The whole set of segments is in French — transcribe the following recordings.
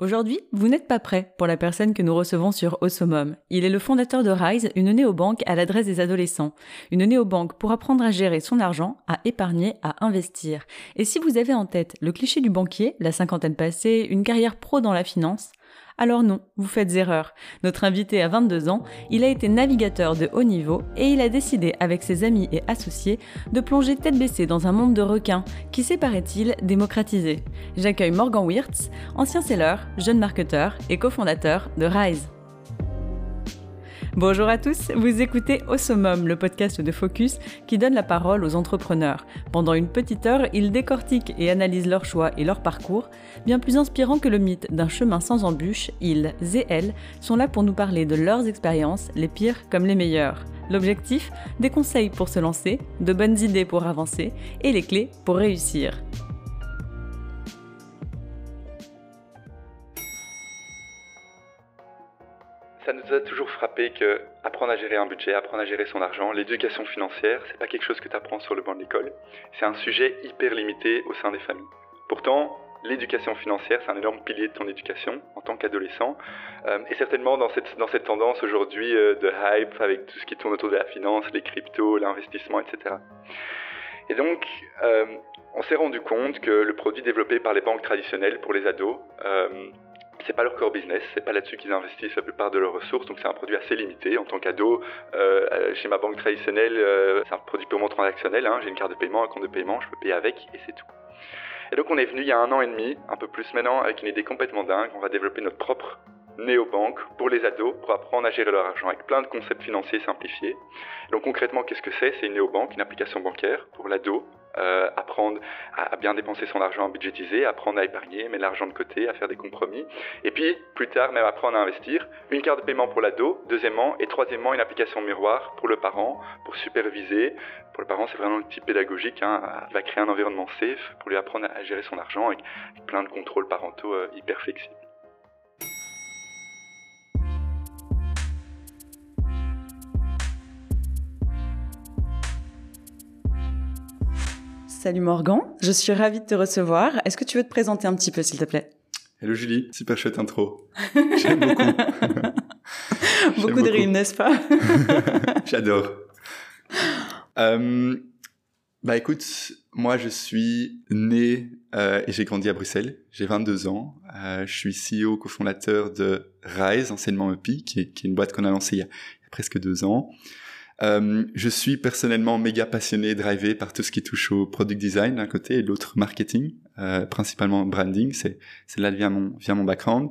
Aujourd'hui, vous n'êtes pas prêt pour la personne que nous recevons sur Osomum. Il est le fondateur de Rise, une néobanque à l'adresse des adolescents. Une néobanque pour apprendre à gérer son argent, à épargner, à investir. Et si vous avez en tête le cliché du banquier, la cinquantaine passée, une carrière pro dans la finance, alors non, vous faites erreur. Notre invité a 22 ans, il a été navigateur de haut niveau et il a décidé avec ses amis et associés de plonger tête baissée dans un monde de requins qui s'est, paraît-il, démocratisé. J'accueille Morgan Wirtz, ancien seller, jeune marketeur et cofondateur de Rise. Bonjour à tous, vous écoutez Osomum, le podcast de Focus qui donne la parole aux entrepreneurs. Pendant une petite heure, ils décortiquent et analysent leurs choix et leur parcours. Bien plus inspirant que le mythe d'un chemin sans embûches, ils et elles sont là pour nous parler de leurs expériences, les pires comme les meilleures. L'objectif Des conseils pour se lancer, de bonnes idées pour avancer et les clés pour réussir. Ça nous a toujours frappé que apprendre à gérer un budget, apprendre à gérer son argent, l'éducation financière, c'est pas quelque chose que tu apprends sur le banc de l'école. C'est un sujet hyper limité au sein des familles. Pourtant, l'éducation financière, c'est un énorme pilier de ton éducation en tant qu'adolescent. Euh, et certainement dans cette, dans cette tendance aujourd'hui euh, de hype avec tout ce qui tourne autour de la finance, les cryptos, l'investissement, etc. Et donc, euh, on s'est rendu compte que le produit développé par les banques traditionnelles pour les ados, c'est pas leur core business, c'est pas là-dessus qu'ils investissent la plupart de leurs ressources, donc c'est un produit assez limité. En tant qu'ado, euh, chez ma banque traditionnelle, euh, c'est un produit purement transactionnel. Hein. J'ai une carte de paiement, un compte de paiement, je peux payer avec et c'est tout. Et donc on est venu il y a un an et demi, un peu plus maintenant, avec une idée complètement dingue. On va développer notre propre néobanque pour les ados, pour apprendre à gérer leur argent avec plein de concepts financiers simplifiés. Donc concrètement, qu'est-ce que c'est? C'est une néobanque, une application bancaire pour l'ado euh, apprendre à, bien dépenser son argent, à budgétiser, apprendre à épargner, mettre l'argent de côté, à faire des compromis. Et puis, plus tard, même apprendre à investir. Une carte de paiement pour l'ado, deuxièmement, et troisièmement, une application miroir pour le parent, pour superviser. Pour le parent, c'est vraiment le type pédagogique. Hein, il va créer un environnement safe pour lui apprendre à gérer son argent avec plein de contrôles parentaux euh, hyper flexibles. Salut Morgan, je suis ravie de te recevoir. Est-ce que tu veux te présenter un petit peu, s'il te plaît? Hello Julie, super chouette intro. J'aime beaucoup. beaucoup de rimes, n'est-ce pas? J'adore. Euh, bah écoute, moi je suis né euh, et j'ai grandi à Bruxelles. J'ai 22 ans. Euh, je suis CEO, cofondateur de Rise, anciennement EPI, qui est, qui est une boîte qu'on a lancée il y a presque deux ans. Euh, je suis personnellement méga passionné, drivé par tout ce qui touche au product design d'un côté et l'autre marketing, euh, principalement branding. C'est c'est là vient mon vient mon background.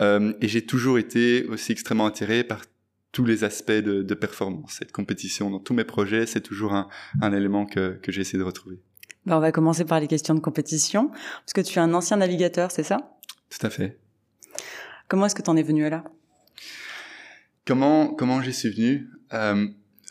Euh, et j'ai toujours été aussi extrêmement attiré par tous les aspects de, de performance et de compétition dans tous mes projets. C'est toujours un, un élément que que j'ai essayé de retrouver. Ben, on va commencer par les questions de compétition, parce que tu es un ancien navigateur, c'est ça? Tout à fait. Comment est-ce que tu en es venu là? Comment comment j'y suis venu? Euh,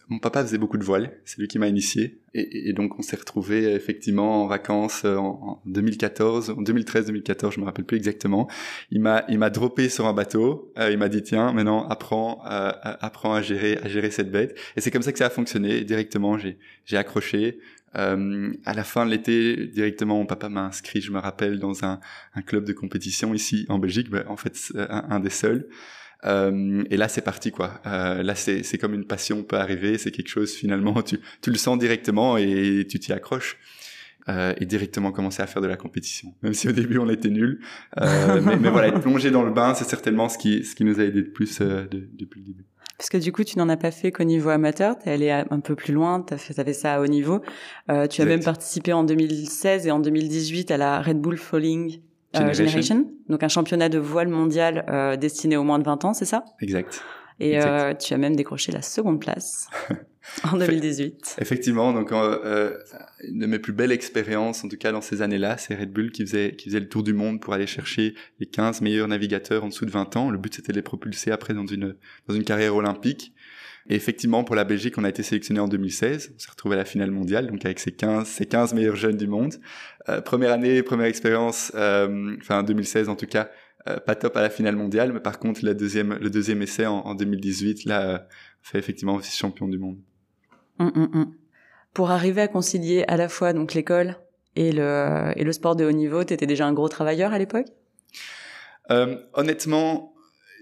mon papa faisait beaucoup de voile, c'est lui qui m'a initié. Et, donc on s'est retrouvé effectivement en vacances euh, en, 2014, en 2013-2014, je me rappelle plus exactement. Il m'a il m'a droppé sur un bateau. Euh, il m'a dit tiens maintenant apprends apprends à gérer à gérer cette bête. Et c'est comme ça que ça a fonctionné. directement j'ai j'ai accroché. Euh, à la fin de l'été, directement, mon papa m'a inscrit, je me rappelle, dans un, club de compétition ici en Belgique, ben, en fait un des seuls. Euh, et là, c'est parti, quoi. Euh, là, c'est, c'est comme une passion peut arriver. C'est quelque chose, finalement, tu, tu le sens directement et tu t'y accroches. Euh, et directement commencer à faire de la compétition. Même si au début on était nuls, euh, mais, mais, voilà, être plongé dans le bain, c'est certainement ce qui ce qui nous a aidé de plus euh, de, depuis le début. Parce que du coup, tu n'en as pas fait qu'au niveau amateur, t'es allé un peu plus loin, t'as fait, fait ça à haut niveau. Euh, tu as même participé en 2016 et en 2018 à la Red Bull Falling euh, Generation. donc un championnat de voile mondial euh, destiné aux moins de 20 ans, c'est ça? Exact. Et Euh, tu as même décroché la seconde place en 2018. Effectivement, donc euh, une de mes plus belles expériences, en tout cas dans ces années-là, c'est Red Bull qui faisait qui faisait le tour du monde pour aller chercher les 15 meilleurs navigateurs en dessous de 20 ans. Le but c'était de les propulser après dans une dans une carrière olympique. Et effectivement, pour la Belgique, on a été sélectionné en 2016. On s'est retrouvé à la finale mondiale, donc avec ces 15, ces 15 meilleurs jeunes du monde. Euh, première année, première expérience, euh, enfin 2016 en tout cas, euh, pas top à la finale mondiale, mais par contre, le deuxième, le deuxième essai en, en 2018, là, euh, fait effectivement aussi champion du monde. Hum, hum, hum. Pour arriver à concilier à la fois donc l'école et le, et le sport de haut niveau, tu étais déjà un gros travailleur à l'époque? Euh, honnêtement,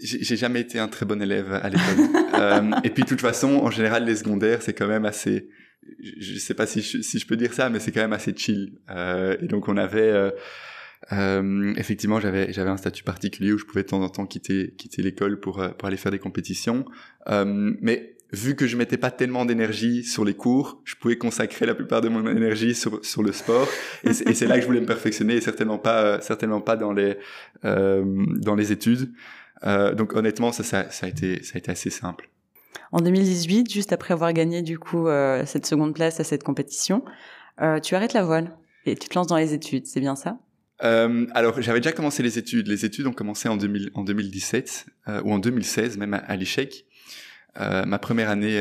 j'ai jamais été un très bon élève à l'école. euh, et puis, de toute façon, en général, les secondaires, c'est quand même assez... Je sais pas si je, si je peux dire ça, mais c'est quand même assez chill. Euh, et donc, on avait... Euh, euh, effectivement, j'avais j'avais un statut particulier où je pouvais de temps en temps quitter quitter l'école pour euh, pour aller faire des compétitions. Euh, mais vu que je mettais pas tellement d'énergie sur les cours, je pouvais consacrer la plupart de mon énergie sur sur le sport. Et c'est là que je voulais me perfectionner, et certainement pas euh, certainement pas dans les dans les études. Donc honnêtement, ça, ça ça a été ça a été assez simple. En 2018, juste après avoir gagné du coup euh, cette seconde place à cette compétition, euh, tu arrêtes la voile et tu te lances dans les études, c'est bien ça? Euh, alors, j'avais déjà commencé les études. Les études ont commencé en, 2000, en 2017 euh, ou en 2016, même à, à l'échec. Ma première année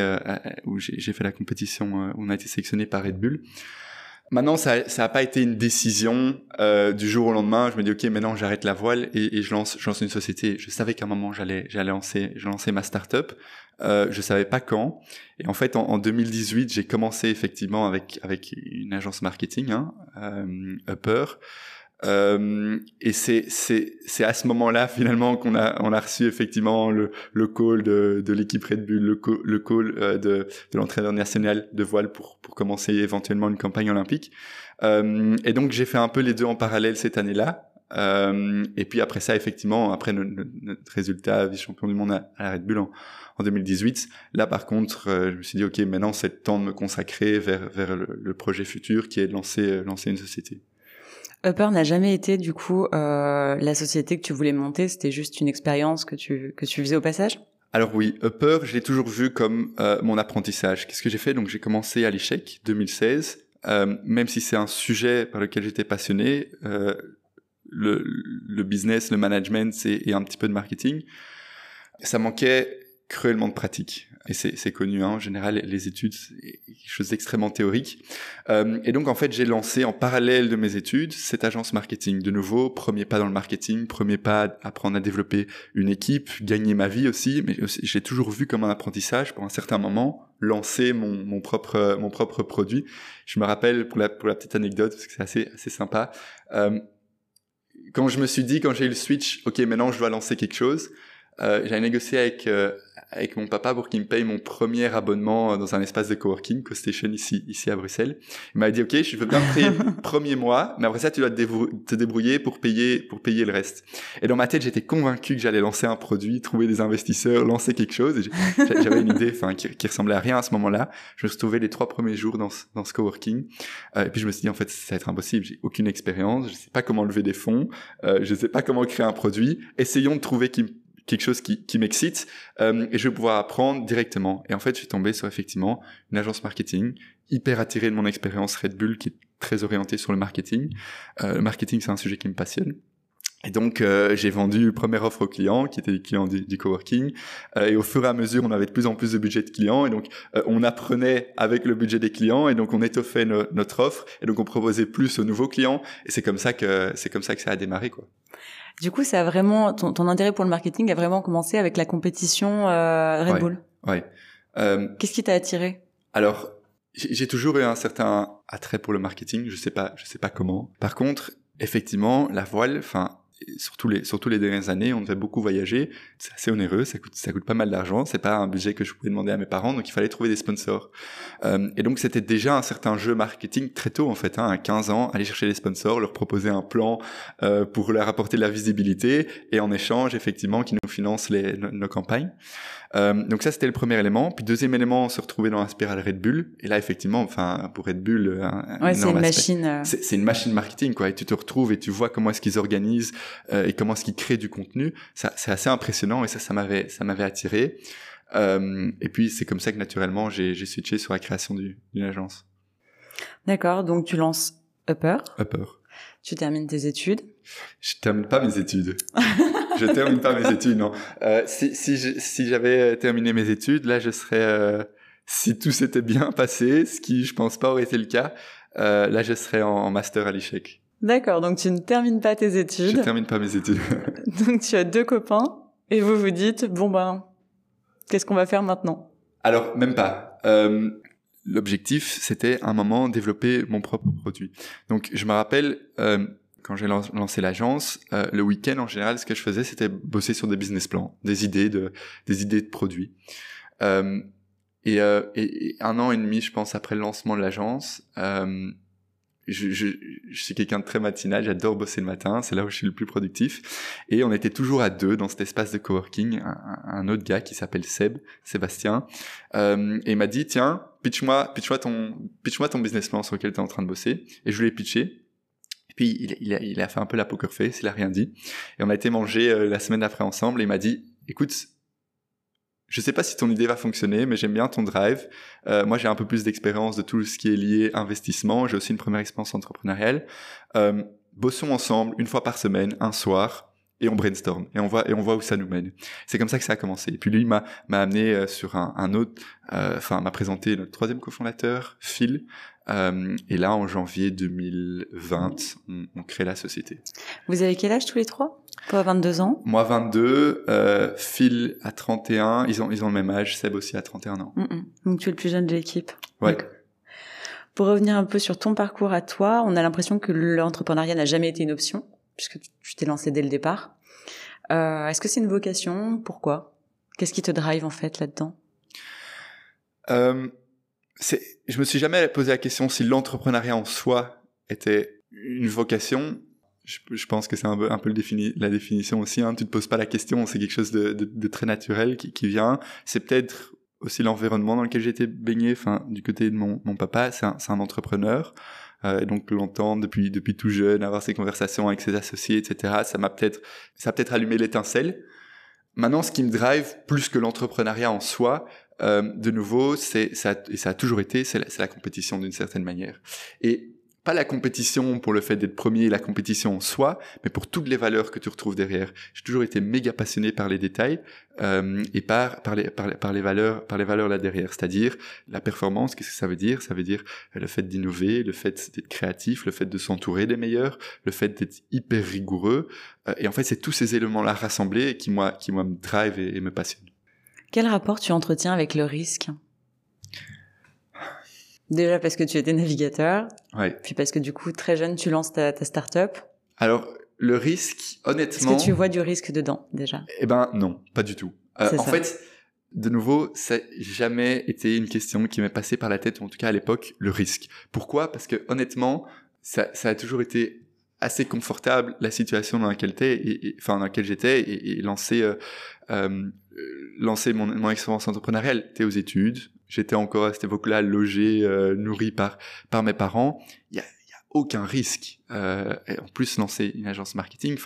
où j'ai fait la compétition, on a été sélectionné par Red Bull. Maintenant, ça n'a pas été une décision du jour au lendemain. Je me dis, ok, maintenant j'arrête la voile et, je lance, une société. Je savais qu'à un moment j'allais, lancer, ma start-up. Euh, je savais pas quand. Et en fait, en, en 2018, j'ai commencé effectivement avec avec une agence marketing, hein, euh, Upper. Euh, et c'est c'est c'est à ce moment-là finalement qu'on a on a reçu effectivement le le call de de l'équipe Red Bull, le call, le call euh, de de l'entraîneur national de voile pour pour commencer éventuellement une campagne olympique. Euh, et donc j'ai fait un peu les deux en parallèle cette année-là. Euh, et puis après ça, effectivement, après notre, notre résultat vice-champion du monde à, à, la Red Bull en, en 2018, là par contre, euh, je me suis dit ok, maintenant c'est le temps de me consacrer vers vers le, le projet futur qui est de lancer lancer une société. Upper n'a jamais été du coup euh, la société que tu voulais monter, c'était juste une expérience que tu que tu faisais au passage? Alors oui, Upper, je l'ai toujours vu comme euh, mon apprentissage. Qu'est-ce que j'ai fait? Donc j'ai commencé à l'échec 2016. Euh, même si c'est un sujet par lequel j'étais passionné, euh, le, le, business, le management et, et, un petit peu de marketing, ça manquait cruellement de pratique. Et c'est connu, hein, en général, les études, c'est quelque chose d'extrêmement théorique. Euh, et donc, en fait, j'ai lancé en parallèle de mes études cette agence marketing. De nouveau, premier pas dans le marketing, premier pas à apprendre à développer une équipe, gagner ma vie aussi, mais j'ai toujours vu comme un apprentissage pour un certain moment lancer mon, mon propre mon propre produit. Je me rappelle pour la pour la petite anecdote parce que c'est assez assez sympa. Euh, quand je me suis dit quand j'ai eu le switch, ok maintenant je dois lancer quelque chose, euh, j'avais négocié avec euh, avec mon papa pour qu'il me paye mon premier abonnement dans un espace de coworking, CoStation ici, ici à Bruxelles. Il m'a dit, OK, je veux bien te payer le premier mois, mais après ça, tu dois te, débrouiller pour payer, pour payer le reste. Et dans ma tête, j'étais convaincu que j'allais lancer un produit, trouver des investisseurs, lancer quelque chose. J'avais une idée, enfin, qui, qui, ressemblait à rien à ce moment-là. Je me suis trouvé les trois premiers jours dans ce, dans ce coworking. Euh, et puis je me suis dit, en fait, ça va être impossible. J'ai aucune expérience. Je sais pas comment lever des fonds. Euh, je sais pas comment créer un produit. Essayons de trouver qui quelque chose qui, qui m'excite euh, et je vais pouvoir apprendre directement. Et en fait, je suis tombé sur effectivement une agence marketing hyper attirée de mon expérience Red Bull qui est très orientée sur le marketing. Euh, le marketing, c'est un sujet qui me passionne. Et donc, euh, j'ai vendu une première offre aux clients, qui étaient les clients du, du coworking. Euh, et au fur et à mesure, on avait de plus en plus de budget de clients. Et donc, euh, on apprenait avec le budget des clients. Et donc, on étoffait no notre offre. Et donc, on proposait plus aux nouveaux clients. Et c'est comme ça que c'est comme ça que ça a démarré, quoi. Du coup, ça a vraiment ton, ton, intérêt pour le marketing a vraiment commencé avec la compétition euh, Red ouais, Bull. Ouais. Euh, Qu'est-ce qui t'a attiré? Alors, j'ai toujours eu un certain attrait pour le marketing. Je sais pas, je sais pas comment. Par contre, effectivement, la voile, enfin, surtout les surtout les dernières années, on devait beaucoup voyager. C'est assez onéreux, ça coûte ça coûte pas mal d'argent. C'est pas un budget que je pouvais demander à mes parents, donc il fallait trouver des sponsors. Euh, et donc c'était déjà un certain jeu marketing très tôt en fait, hein, à 15 ans, aller chercher les sponsors, leur proposer un plan euh, pour leur apporter de la visibilité et en échange effectivement qu'ils nous financent les, nos, nos campagnes. Euh, donc ça c'était le premier élément. Puis deuxième élément, se retrouver dans la spirale Red Bull. Et là effectivement, enfin pour Red Bull, un, ouais, c'est une machine. Euh... C'est une machine marketing quoi. Et tu te retrouves et tu vois comment est-ce qu'ils organisent euh, et comment est-ce qu'ils créent du contenu. Ça c'est assez impressionnant et ça ça m'avait ça m'avait attiré. Euh, et puis c'est comme ça que naturellement j'ai switché sur la création d'une agence. D'accord. Donc tu lances Upper. Upper. Tu termines tes études. Je termine pas mes études. je termine pas mes études, non. Euh, si si si j'avais terminé mes études, là, je serais, si tout s'était bien passé, ce qui, je pense pas aurait été le cas, euh, là, je serais en, en master à l'échec. D'accord, donc tu ne termines pas tes études. Je termine pas mes études. donc tu as deux copains et vous vous dites, bon ben, qu'est-ce qu'on va faire maintenant? Alors, même pas. Euh, L'objectif, c'était à un moment développer mon propre produit. Donc, je me rappelle, euh, quand j'ai lancé l'agence, euh, le week-end en général, ce que je faisais, c'était bosser sur des business plans, des idées de, des idées de produits. Et, et, un an et demi, je pense, après le lancement de l'agence, je, je, je, suis quelqu'un de très matinal, j'adore bosser le matin, c'est là où je suis le plus productif. Et on était toujours à deux dans cet espace de coworking, un, un autre gars qui s'appelle Seb, Sébastien, euh, et il m'a dit, tiens, pitch-moi pitch ton, pitch ton business plan sur lequel tu es en train de bosser. Et je lui ai pitché. Et puis il, il, a, il a fait un peu la poker face, il a rien dit. Et on a été manger euh, la semaine d'après ensemble et il m'a dit, écoute, je sais pas si ton idée va fonctionner, mais j'aime bien ton drive. Euh, moi, j'ai un peu plus d'expérience de tout ce qui est lié investissement. J'ai aussi une première expérience entrepreneuriale. Euh, bossons ensemble une fois par semaine, un soir, et on brainstorm et on voit et on voit où ça nous mène. C'est comme ça que ça a commencé. Et puis lui m'a m'a amené euh, sur un, un autre, euh, enfin m'a présenté notre troisième cofondateur, Phil. Euh, et là, en janvier 2020, on, on crée la société. Vous avez quel âge tous les trois? Toi, 22 ans? Moi, 22. Euh, Phil à 31. Ils ont, ils ont le même âge. Seb aussi à 31 ans. Mm -mm. Donc, tu es le plus jeune de l'équipe. Ouais. pour revenir un peu sur ton parcours à toi, on a l'impression que l'entrepreneuriat n'a jamais été une option, puisque tu t'es lancé dès le départ. Euh, Est-ce que c'est une vocation? Pourquoi? Qu'est-ce qui te drive en fait là-dedans? Euh, Je me suis jamais posé la question si l'entrepreneuriat en soi était une vocation je, pense que c'est un peu, la définition aussi. Hein. Tu te poses pas la question, c'est quelque chose de, très naturel qui, vient. C'est peut-être aussi l'environnement dans lequel j'étais baigné. Enfin, du côté de mon, papa, c'est un, entrepreneur. Euh, donc l'entendre depuis depuis tout jeune, avoir ces conversations avec ses associés, etc. Ça m'a peut-être ça a peut-être allumé l'étincelle. Maintenant, ce qui me drive plus que l'entrepreneuriat en soi, euh, de nouveau, c'est ça et ça a toujours été, c'est la, la compétition d'une certaine manière. Et pas la compétition pour le fait d'être premier, la compétition en soi, mais pour toutes les valeurs que tu retrouves derrière. J'ai toujours été méga passionné par les détails euh, et par par les, par valeurs par les valeurs là derrière, c'est-à-dire la performance. Qu'est-ce que ça veut dire? Ça veut dire le fait d'innover, le fait d'être créatif, le fait de s'entourer des meilleurs, le fait d'être hyper rigoureux. Euh, et en fait, c'est tous ces éléments-là rassemblés qui moi qui moi me drive et, et me passionnent. Quel rapport tu entretiens avec le risque? Déjà parce que tu étais navigateur. Ouais. Puis parce que du coup, très jeune, tu lances ta, ta start-up. Alors, le risque, honnêtement. Est-ce que tu vois du risque dedans, déjà? Eh ben, non, pas du tout. Euh, en fait, de nouveau, ça n'a jamais été une question qui m'est passée par la tête, ou en tout cas à l'époque, le risque. Pourquoi? Parce que honnêtement, ça, ça, a toujours été assez confortable la situation dans laquelle t'es, et, et, enfin dans laquelle j'étais, et, et, lancer, euh, euh, lancer mon, mon expérience entrepreneuriale. T'es aux études, j'étais encore à cette époque-là logé, euh, nourri par par mes parents. Il y a, aucun risque. Euh, et en plus, lancer une agence marketing,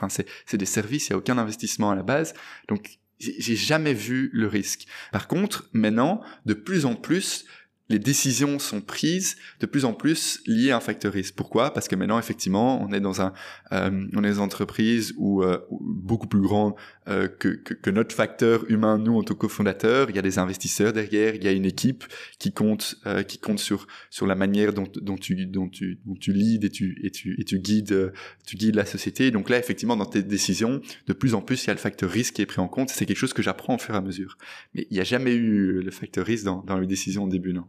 c'est des services, il y a aucun investissement à la base, donc j'ai jamais vu le risque. Par contre, maintenant, de plus en plus, les décisions sont prises de plus en plus liées à un facteur risque. Pourquoi? Parce que maintenant, effectivement, on est dans un, euh, on est dans une entreprise où, euh, beaucoup plus grande euh, que, que, que, notre facteur humain, nous en tant que cofondateurs. Il y a des investisseurs derrière, il y a une équipe qui compte, euh, qui compte sur sur la manière dont, dont tu dont tu dont tu leads et tu et tu et tu guides tu guides la société. Donc là, effectivement, dans tes décisions, de plus en plus, il y a le facteur risque qui est pris en compte. C'est quelque chose que j'apprends au fur et à mesure. Mais il n'y a jamais eu le facteur risque dans dans les décisions au début, non.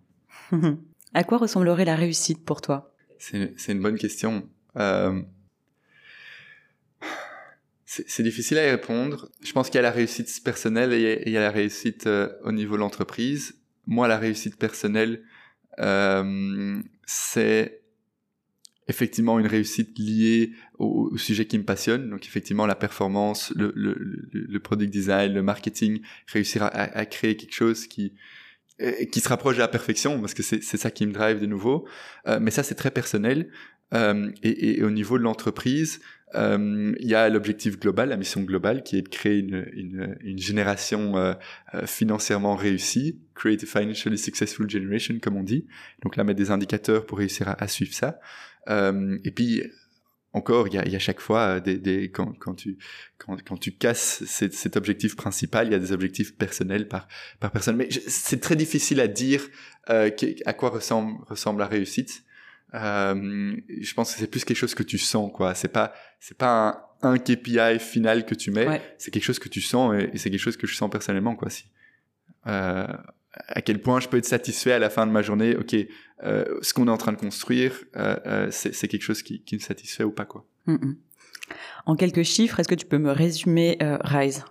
À quoi ressemblerait la réussite pour toi? C'est une bonne question. Euh, c'est difficile à y répondre. Je pense qu'il y a la réussite personnelle et il y a la réussite euh, au niveau de l'entreprise. Moi, la réussite personnelle, euh, c'est effectivement une réussite liée au, sujet qui me passionne. Donc effectivement, la performance, le, product design, le marketing, réussir à créer quelque chose qui qui se rapproche de la perfection parce que c'est ça qui me drive de nouveau. Euh, mais ça c'est très personnel. Euh, et, et, au niveau de l'entreprise euh, il y a l'objectif global la mission globale qui est de créer une, une, une génération euh, euh, financièrement réussie create a financially successful generation comme on dit. Donc là mettre des indicateurs pour réussir à, à suivre ça. Euh, et puis encore, il y y a chaque fois des, des quand, quand tu quand, quand tu casses cet, cet, objectif principal, il y a des objectifs personnels par par personne. Mais c'est très difficile à dire euh, à quoi ressemble ressemble la réussite. Euh, je pense que c'est plus quelque chose que tu sens, quoi. C'est pas c'est pas un, un KPI final que tu mets. Ouais. C'est quelque chose que tu sens et, et c'est quelque chose que je sens personnellement, quoi. Si. Euh, à quel point je peux être satisfait à la fin de ma journée? Ok, euh, ce qu'on est en train de construire, euh, euh, c'est quelque chose qui, qui, me satisfait ou pas quoi. Mm-hmm. En quelques chiffres, est-ce que tu peux me résumer euh, Rise?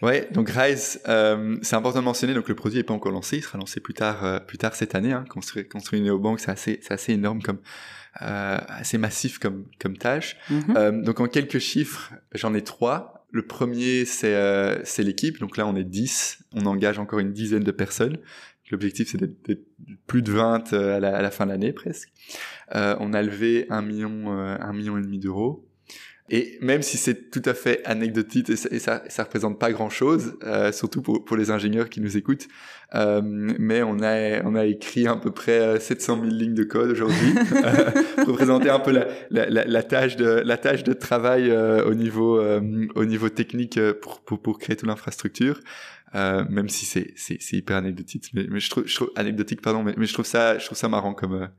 Ouais, donc Rise, euh, c'est important de mentionner. Donc le produit n'est pas encore lancé, il sera lancé plus tard, euh, plus tard cette année. Hein. Construire, construire une néobanque, c'est assez, c'est assez énorme comme, assez massif comme, comme tâche. Mm-hmm. donc en quelques chiffres, j'en ai trois. Le premier, c'est, c'est l'équipe. Donc là, on est 10. On engage encore une dizaine de personnes. L'objectif, c'est d'être plus de 20 à la, à la fin de l'année presque. on a levé un million, un million et demi d'euros. Et même si c'est tout à fait anecdotique et ça, et ça, ça représente pas grand chose, euh, surtout pour, pour les ingénieurs qui nous écoutent, euh, mais on a, on a écrit à peu près 700 000 lignes de code aujourd'hui euh, pour présenter un peu la, la, la, tâche de, la tâche de travail euh, au niveau, euh, au niveau technique pour, pour, pour créer toute l'infrastructure. Euh, même si c'est c'est hyper anecdotique mais, mais je trouve, je trouve anecdotique pardon mais, mais je trouve ça je trouve ça marrant comme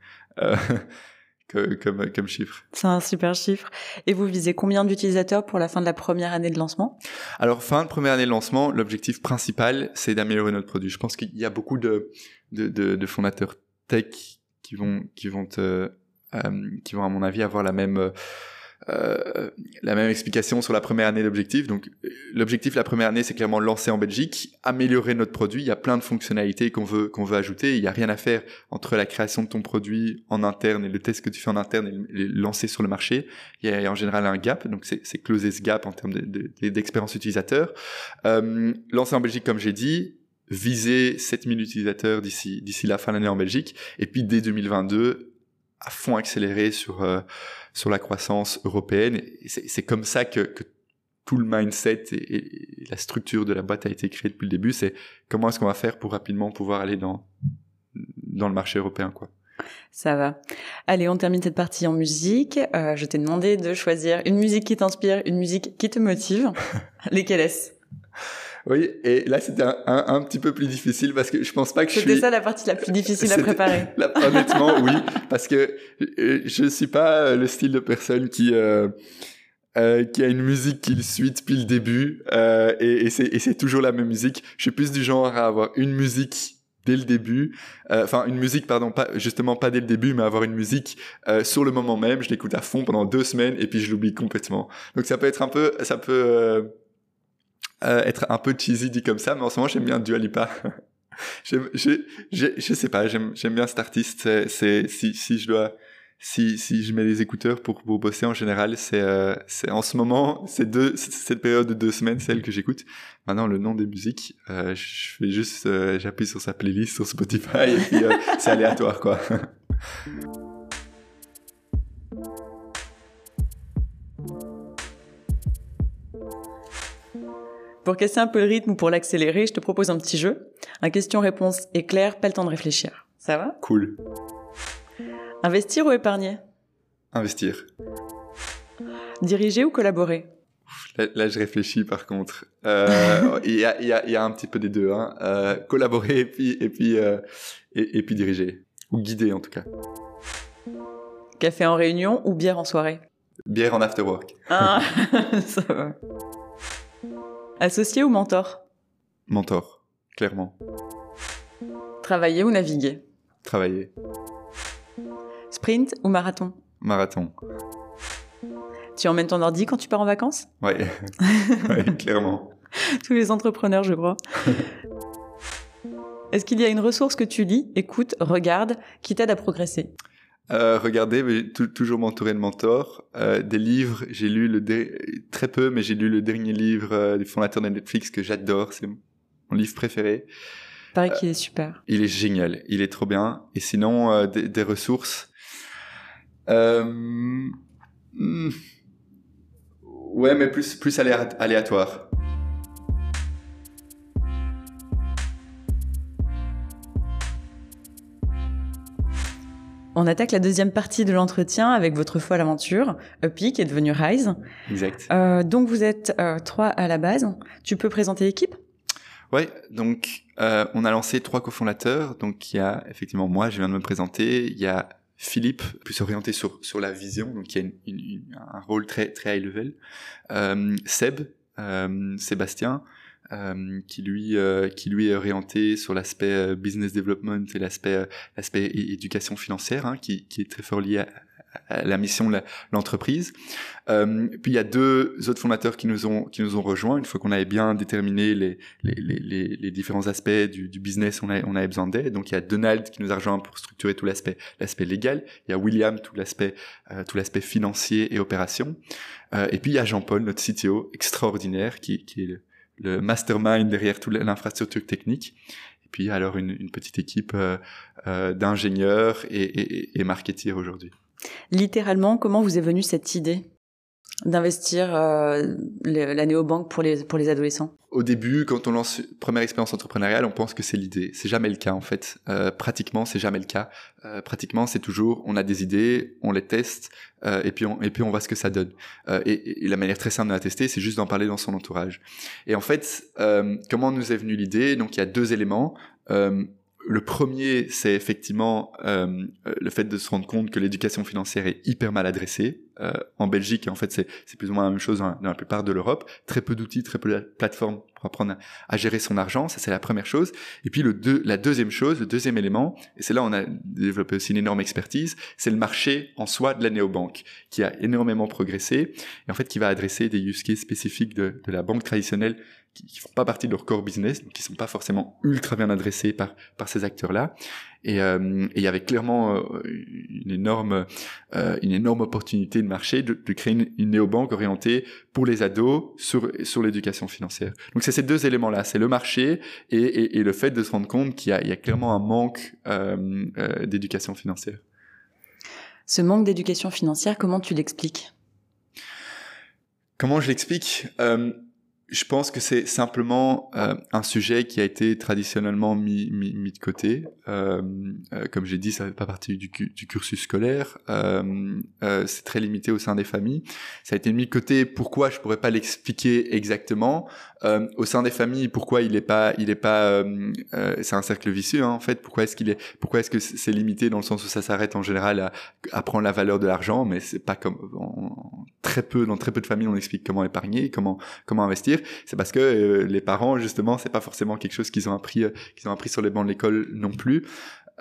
euh, comme, comme chiffre. C'est un super chiffre. Et vous visez combien d'utilisateurs pour la fin de la première année de lancement? Alors, fin de première année de lancement, l'objectif principal, c'est d'améliorer notre produit. Je pense qu'il y a beaucoup de, de, de, de, fondateurs tech qui vont, qui vont, te, euh, qui vont à mon avis avoir la même euh, la même explication sur la première année d'objectif. Donc l'objectif la première année, c'est clairement lancer en Belgique, améliorer notre produit. Il y a plein de fonctionnalités qu'on veut qu'on veut ajouter. Il y a rien à faire entre la création de ton produit en interne et le test que tu fais en interne et le lancer sur le marché. Il y a en général un gap, donc c'est closer ce gap en termes d'expérience utilisateur. Euh, lancer en Belgique, comme j'ai dit, viser 7000 utilisateurs d'ici d'ici la fin de l'année en Belgique, et puis dès 2022 à fond accéléré sur euh, sur la croissance européenne. C'est comme ça que, que, tout le mindset et, la structure de la boîte a été créée depuis le début. C'est comment est-ce qu'on va faire pour rapidement pouvoir aller dans dans le marché européen, quoi. Ça va. Allez, on termine cette partie en musique. Euh, je t'ai demandé de choisir une musique qui t'inspire, une musique qui te motive. Lesquelles est-ce? Oui, et là c'était un, un, petit peu plus difficile parce que je pense pas que je suis. C'était ça la partie la plus difficile à préparer. honnêtement, oui, parce que euh, je suis pas euh, le style de personne qui euh, euh, qui a une musique qui le suit depuis le début euh, et, et c'est toujours la même musique. Je suis plus du genre à avoir une musique dès le début, enfin une musique pardon, pas justement pas dès le début, mais avoir une musique sur le moment même. Je l'écoute à fond pendant deux semaines et puis je l'oublie complètement. Donc ça peut être un peu, ça peut euh, être un peu cheesy dit comme ça, mais en ce moment j'aime bien Dua Lipa. je, sais pas, j'aime bien cet artiste. C'est si, si je dois si, si je mets les écouteurs pour, pour bosser en général, c'est euh, en ce moment, c'est deux cette période de deux semaines, celle que j'écoute. Maintenant, le nom des musiques, euh, je fais juste, euh, j'appuie sur sa playlist sur Spotify et puis euh, c'est aléatoire quoi. Pour casser un peu le rythme ou pour l'accélérer, je te propose un petit jeu. Un question-réponse éclair, pas le temps de réfléchir. Ça va? Cool. Investir ou épargner? Investir. Diriger ou collaborer? Là, je réfléchis par contre. Euh, il, y a, y, a, y, a, un petit peu des deux. Hein. Euh, collaborer et puis, et, puis, euh, et, et puis diriger. Ou guider en tout cas. Café en réunion ou bière en soirée? Bière en after work. Ah, ça va. Associé ou mentor Mentor, clairement. Travailler ou naviguer Travailler. Sprint ou marathon Marathon. Tu emmènes ton ordi quand tu pars en vacances ouais clairement. Tous les entrepreneurs, je crois. Est-ce qu'il y a une ressource que tu lis, écoutes, regardes, qui t'aide à progresser? Euh, regardez, mais toujours m'entourer de mentors. Euh, des livres, j'ai lu le très peu, mais j'ai lu le dernier livre euh, du fondateur de Netflix que j'adore. C'est mon livre préféré. Pareil qu'il est super. Il est génial, il est trop bien. Et sinon, euh, des, des, ressources. Euh, hmm, ouais, mais plus plus aléatoire. On attaque la deuxième partie de l'entretien avec votre folle aventure, Upy, qui est devenu Rise. Exact. Euh, donc vous êtes euh, trois à la base. Tu peux présenter l'équipe? Oui, donc euh, on a lancé trois cofondateurs. Donc il y a effectivement moi, je viens de me présenter. Il y a Philippe, plus orienté sur sur la vision, donc il y a une, un rôle très très high level. Euh, Seb, euh, Sébastien, euh, qui lui euh, qui lui est orienté sur l'aspect euh, business development et l'aspect l'aspect éducation financière hein, qui, qui est très fort lié la mission de l'entreprise. Euh, puis il y a deux autres fondateurs qui nous ont qui nous ont rejoints une fois qu'on avait bien déterminé les les, les, les différents aspects du, du business on, on avait besoin d'aide. Donc il y a Donald qui nous a rejoint pour structurer tout l'aspect l'aspect légal. Il y a William tout l'aspect euh, tout l'aspect financier et opération. Euh, et puis il y a Jean-Paul notre CTO extraordinaire qui qui est le, le mastermind derrière toute l'infrastructure technique et puis alors une, petite équipe euh, euh, d'ingénieurs et, et, et aujourd'hui. Littéralement, comment vous est venue cette idée? D'investir euh, la néobanque pour les, pour les adolescents Au début, quand on lance une première expérience entrepreneuriale, on pense que c'est l'idée. C'est jamais le cas en fait. Euh, pratiquement, c'est jamais le cas. Euh, pratiquement, c'est toujours on a des idées, on les teste euh, et puis on et puis on voit ce que ça donne. Euh, et, et, la manière très simple de la tester, c'est juste d'en parler dans son entourage. Et en fait, euh, comment nous est venue l'idée? Donc il y a deux éléments. Le premier, c'est effectivement euh, le fait de se rendre compte que l'éducation financière est hyper mal adressée. Euh, en Belgique, en fait, c'est plus ou moins la même chose dans, la plupart de l'Europe. Très peu d'outils, très peu de plateformes pour apprendre à, gérer son argent. Ça, c'est la première chose. Et puis, le deux, la deuxième chose, le deuxième élément, et c'est là où on a développé aussi une énorme expertise, c'est le marché en soi de la néobanque, qui a énormément progressé, et en fait, qui va adresser des use spécifiques de, de la banque traditionnelle qui, qui font pas partie de leur core business, donc qui sont pas forcément ultra bien adressés par par ces acteurs-là. Et euh, il y avait clairement euh, une énorme euh, une énorme opportunité de marché de, de créer une, une néobanque orientée pour les ados sur sur l'éducation financière. Donc c'est ces deux éléments-là, c'est le marché et, et, et, le fait de se rendre compte qu'il y a, il y a clairement un manque euh, euh, d'éducation financière. Ce manque d'éducation financière, comment tu l'expliques? Comment je l'explique? Je pense que c'est simplement euh, un sujet qui a été traditionnellement mis, mis, mis de côté. Euh, euh, comme j'ai dit, ça fait pas partie du, du cursus scolaire. Euh, euh, c'est très limité au sein des familles. Ça a été mis de côté. Pourquoi? Je pourrais pas l'expliquer exactement. Au sein des familles, pourquoi il est pas, il est pas. c'est un cercle vicieux hein, en fait. Pourquoi est-ce qu'il est Pourquoi est-ce que c'est limité dans le sens où ça s'arrête en général à apprendre la valeur de l'argent, mais c'est pas comme très peu dans très peu de familles on explique comment épargner, comment comment investir c'est parce que euh, les parents justement c'est pas forcément quelque chose qu'ils ont appris euh, qu'ils ont appris sur les bancs de l'école non plus.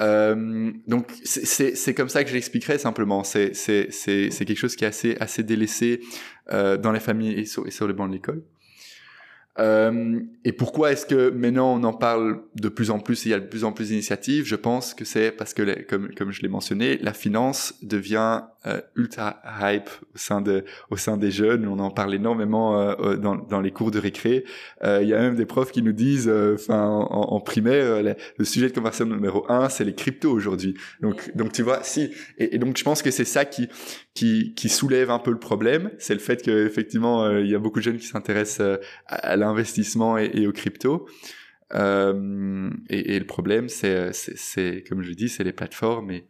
Euh, donc c'est comme ça que je l'expliquerai simplement. C'est quelque chose qui est assez assez délaissé dans les familles et sur, les bancs de l'école. Et pourquoi est-ce que maintenant on en parle de plus en plus et il y a de plus en plus d'initiatives? Je pense que c'est parce que, comme, comme je l'ai mentionné, la finance devient euh, ultra hype au sein, de, au sein des jeunes. On en parle énormément euh, dans, dans les cours de récré. Euh, il y a même des profs qui nous disent, euh, enfin en, en, primaire, le sujet de conversation numéro un, c'est les cryptos aujourd'hui. Donc, donc tu vois, si. Et, et donc je pense que c'est ça qui, qui, qui soulève un peu le problème. C'est le fait qu'effectivement, il y a beaucoup de jeunes qui s'intéressent à, à l'investissement et, et aux cryptos. Euh, et, et, le problème, c'est, c'est, comme je dis, c'est les plateformes et,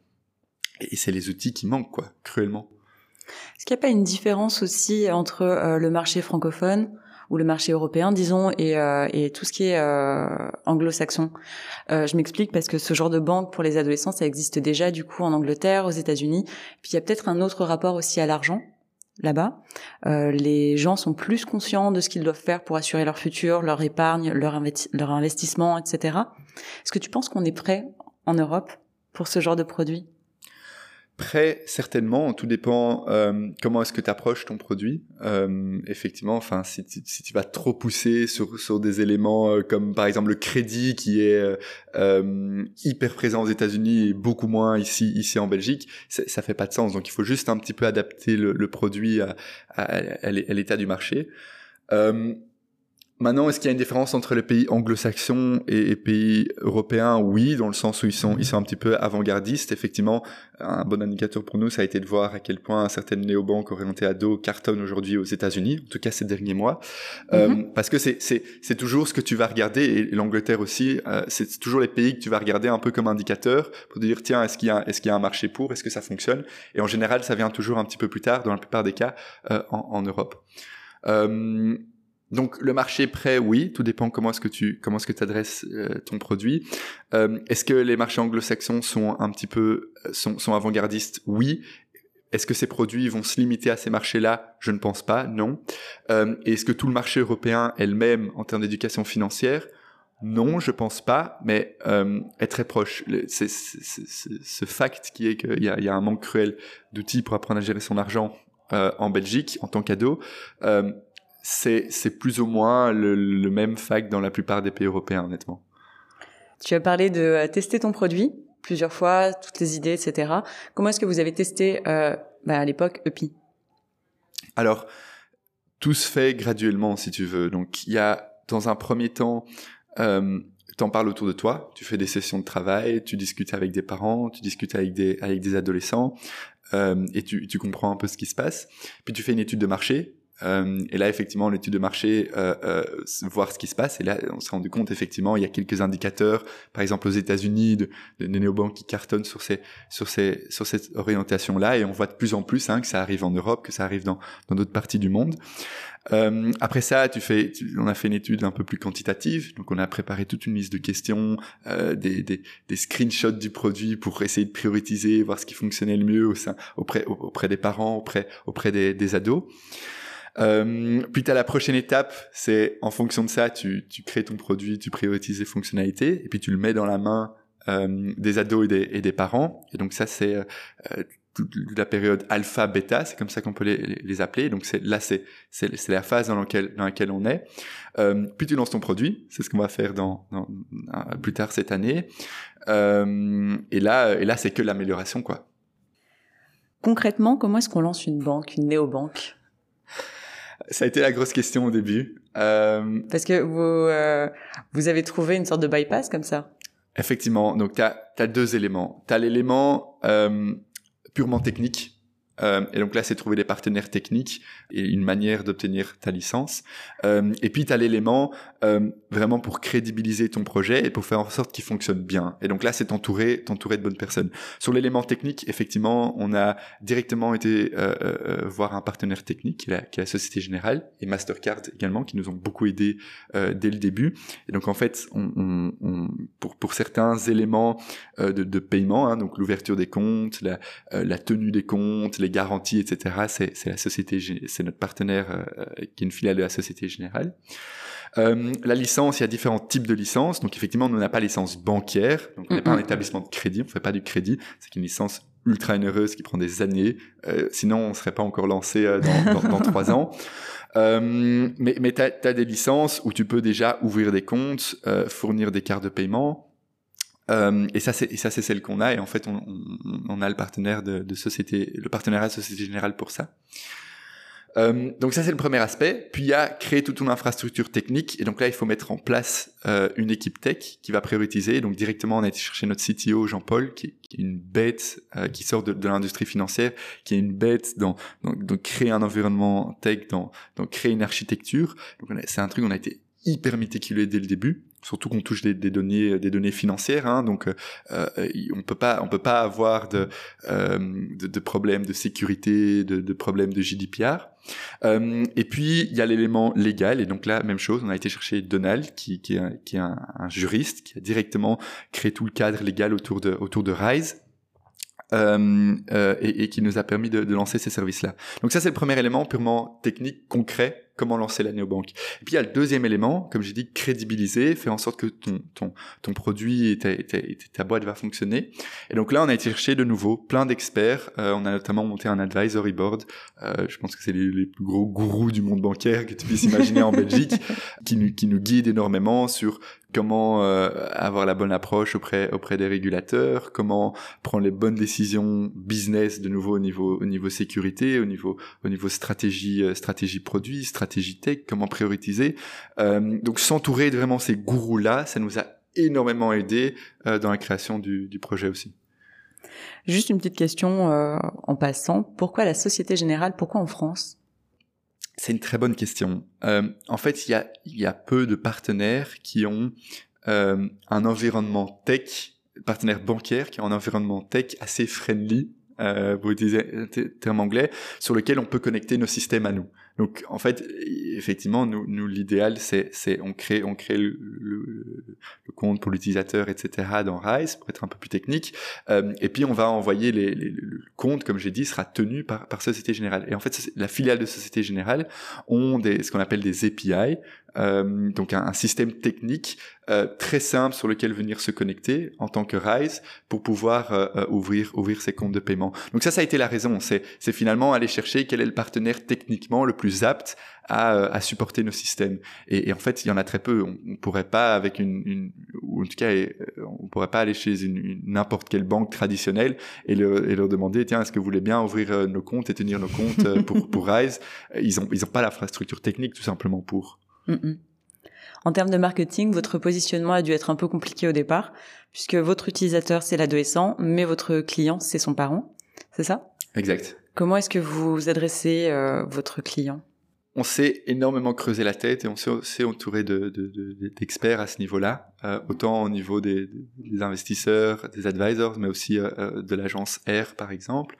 et c'est les outils qui manquent, quoi, cruellement. Est-ce qu'il n'y a pas une différence aussi entre euh, le marché francophone ou le marché européen, disons, et, euh, et tout ce qui est euh, anglo-saxon? Euh, je m'explique parce que ce genre de banque pour les adolescents, ça existe déjà du coup en Angleterre, aux États-Unis. Puis il y a peut-être un autre rapport aussi à l'argent là-bas. Euh, les gens sont plus conscients de ce qu'ils doivent faire pour assurer leur futur, leur épargne, leur, investi leur investissement, etc. Est-ce que tu penses qu'on est prêt en Europe pour ce genre de produit? Prêt, certainement. Tout dépend euh, comment est-ce que tu approches ton produit. Euh, effectivement, enfin, si, si, tu vas trop pousser sur, sur des éléments euh, comme par exemple le crédit qui est euh, euh, hyper présent aux États-Unis et beaucoup moins ici ici en Belgique, ça fait pas de sens. Donc, il faut juste un petit peu adapter le, le produit à, à, à l'état du marché. Euh, Maintenant, est-ce qu'il y a une différence entre les pays anglo-saxons et les pays européens? Oui, dans le sens où ils sont, ils sont un petit peu avant-gardistes. Effectivement, un bon indicateur pour nous, ça a été de voir à quel point certaines néobanques orientées à dos cartonnent aujourd'hui aux États-Unis, en tout cas ces derniers mois, mm -hmm. euh, parce que c'est toujours ce que tu vas regarder, et l'Angleterre aussi, euh, c'est toujours les pays que tu vas regarder un peu comme indicateur pour te dire, tiens, est-ce qu'il y, est qu'il y, a un marché pour, est-ce que ça fonctionne? Et en général, ça vient toujours un petit peu plus tard, dans la plupart des cas, euh, en, en, Europe. Euh, donc le marché prêt, oui, tout dépend comment est-ce que tu comment est-ce que adresses euh, ton produit. Euh, est-ce que les marchés anglo-saxons sont un petit peu euh, sont, sont avant-gardistes? Oui. Est-ce que ces produits vont se limiter à ces marchés-là? Je ne pense pas, non. Euh, Est-ce que tout le marché européen est le même en termes d'éducation financière? Non, je pense pas, mais euh, être très proche. C'est ce fact qui est qu'il y a, y a un manque cruel d'outils pour apprendre à gérer son argent euh, en Belgique en tant qu'ado. Euh, c'est plus ou moins le, le, même fact dans la plupart des pays européens, honnêtement. Tu as parlé de euh, tester ton produit plusieurs fois, toutes les idées, etc. Comment est-ce que vous avez testé euh, bah, à l'époque EPI Alors, tout se fait graduellement, si tu veux. Donc, il y a dans un premier temps euh, t'en parles autour de toi, tu fais des sessions de travail, tu discutes avec des parents, tu discutes avec des, avec des adolescents, euh, et tu, tu comprends un peu ce qui se passe. Puis tu fais une étude de marché, euh, et là, effectivement, l'étude de marché, euh, euh, voir ce qui se passe. Et là, on s'est rendu compte, effectivement, il y a quelques indicateurs, par exemple aux États-Unis, de, de, néobanques qui cartonnent sur ces, sur ces, sur cette orientation-là. Et on voit de plus en plus hein, que ça arrive en Europe, que ça arrive dans dans d'autres parties du monde. Euh, après ça, tu fais, on a fait une étude un peu plus quantitative, donc on a préparé toute une liste de questions, euh, des, des, des, screenshots du produit pour essayer de prioriser, voir ce qui fonctionnait le mieux au sein, auprès, auprès des parents, auprès, auprès des, des ados. Euh, puis tu as la prochaine étape, c'est en fonction de ça, tu, tu crées ton produit, tu priorises les fonctionnalités, et puis tu le mets dans la main euh, des ados et des, et des, parents. Et donc ça, c'est euh, la période alpha, bêta, c'est comme ça qu'on peut les, les, appeler. Donc là, c'est c'est la phase dans laquelle dans laquelle on est. Euh, puis tu lances ton produit, c'est ce qu'on va faire dans, dans, plus tard cette année. Euh, et là, et là, c'est que l'amélioration, quoi. Concrètement, comment est-ce qu'on lance une banque, une néobanque? Ça a été la grosse question au début. Euh... Parce que vous, euh, vous avez trouvé une sorte de bypass comme ça Effectivement. Donc, tu as, as, deux éléments. Tu as l'élément euh, purement technique euh, et donc là, c'est trouver des partenaires techniques et une manière d'obtenir ta licence. Euh, et puis, tu as l'élément euh, vraiment pour crédibiliser ton projet et pour faire en sorte qu'il fonctionne bien. Et donc là, c'est t'entourer, t'entourer de bonnes personnes. Sur l'élément technique, effectivement, on a directement été voir un partenaire technique, qui est, la, qui est, la, Société Générale, et Mastercard également, qui nous ont beaucoup aidés dès le début. Et donc, en fait, on, on, pour, pour certains éléments de, de paiement, hein, donc l'ouverture des comptes, la, la tenue des comptes, garanties, etc. C'est la société, c'est notre partenaire euh, qui est une filiale de la Société Générale. Euh, la licence, il y a différents types de licences. Donc effectivement, on n'a pas licence bancaire, donc on n'est pas un établissement de crédit, on fait pas du crédit. C'est une licence ultra onéreuse qui prend des années. Euh, sinon, on serait pas encore lancé euh, dans, dans, dans trois ans. Euh, mais mais tu as, des licences où tu peux déjà ouvrir des comptes, euh, fournir des cartes de paiement. Euh, et ça, c'est ça, c'est celle qu'on a. Et en fait, on, on, on a le partenaire de, de, société, le partenariat Société Générale pour ça. Euh, donc ça, c'est le premier aspect. Puis il y a créer toute une infrastructure technique. Et donc là, il faut mettre en place euh, une équipe tech qui va prioriser. Donc directement, on a été chercher notre CTO Jean-Paul, qui, qui, est une bête euh, qui sort de, de l'industrie financière, qui est une bête dans, dans, dans créer un environnement tech, dans, dans créer une architecture. Donc c'est un truc, on a été hyper méticuleux dès le début surtout qu'on touche des, données des données financières hein, donc euh, on peut pas on peut pas avoir de euh, de, de, problèmes de sécurité de, de problèmes de GDPR euh, et puis il y a l'élément légal et donc là même chose on a été chercher Donald qui qui est, un, qui est un, juriste qui a directement créé tout le cadre légal autour de autour de Rise euh, euh, et, et, qui nous a permis de, de lancer ces services-là. Donc ça, c'est le premier élément purement technique, concret, comment lancer la néobanque. Et puis il y a le deuxième élément, comme j'ai dit, crédibiliser, faire en sorte que ton, ton, ton produit et ta, ta, ta, boîte va fonctionner. Et donc là, on a été chercher de nouveau plein d'experts. Euh, on a notamment monté un advisory board. Euh, je pense que c'est les, les, plus gros gourous du monde bancaire que tu puisses imaginer en Belgique, qui nous, qui nous guident énormément sur comment euh, avoir la bonne approche auprès auprès des régulateurs, comment prendre les bonnes décisions business de nouveau au niveau au niveau sécurité, au niveau au niveau stratégie euh, stratégie produit, stratégie tech, comment prioriser? Euh, donc s'entourer de vraiment ces gourous là, ça nous a énormément aidé euh, dans la création du, du, projet aussi. Juste une petite question en passant, pourquoi la Société Générale, pourquoi en France? C'est une très bonne question. Euh, en fait, il y a, peu de partenaires qui ont euh, un environnement tech, partenaires bancaires qui ont un environnement tech assez friendly, euh, utiliser un terme anglais, sur lequel on peut connecter nos systèmes à nous. Donc en fait, effectivement, nous, l'idéal, c'est, on crée, on crée le, le compte pour l'utilisateur, etc. dans Rise pour être un peu plus technique. Euh, et puis on va envoyer les, le compte, comme j'ai dit, sera tenu par, par Société Générale. Et en fait, la filiale de Société Générale ont des, ce qu'on appelle des API, euh, donc un, système technique euh, très simple sur lequel venir se connecter en tant que Rise pour pouvoir euh, ouvrir ouvrir ses comptes de paiement. Donc ça, ça a été la raison. C'est c'est finalement aller chercher quel est le partenaire techniquement le plus apte à, à supporter nos systèmes. Et, et, en fait, il y en a très peu. On, on pourrait pas avec une, une, ou en tout cas, on pourrait pas aller chez une n'importe quelle banque traditionnelle et, le, et leur demander tiens est-ce que vous voulez bien ouvrir nos comptes et tenir nos comptes pour pour Rise? Ils ont ils ont pas l'infrastructure technique tout simplement pour. En termes de marketing, votre positionnement a dû être un peu compliqué au départ, puisque votre utilisateur, c'est l'adolescent, mais votre client, c'est son parent. C'est ça? Exact. Comment est-ce que vous adressez euh, votre client? On s'est énormément creusé la tête et on s'est entouré d'experts de, de, à ce niveau-là, euh, autant au niveau des, investisseurs, des advisors, mais aussi euh, euh de l'agence R par exemple,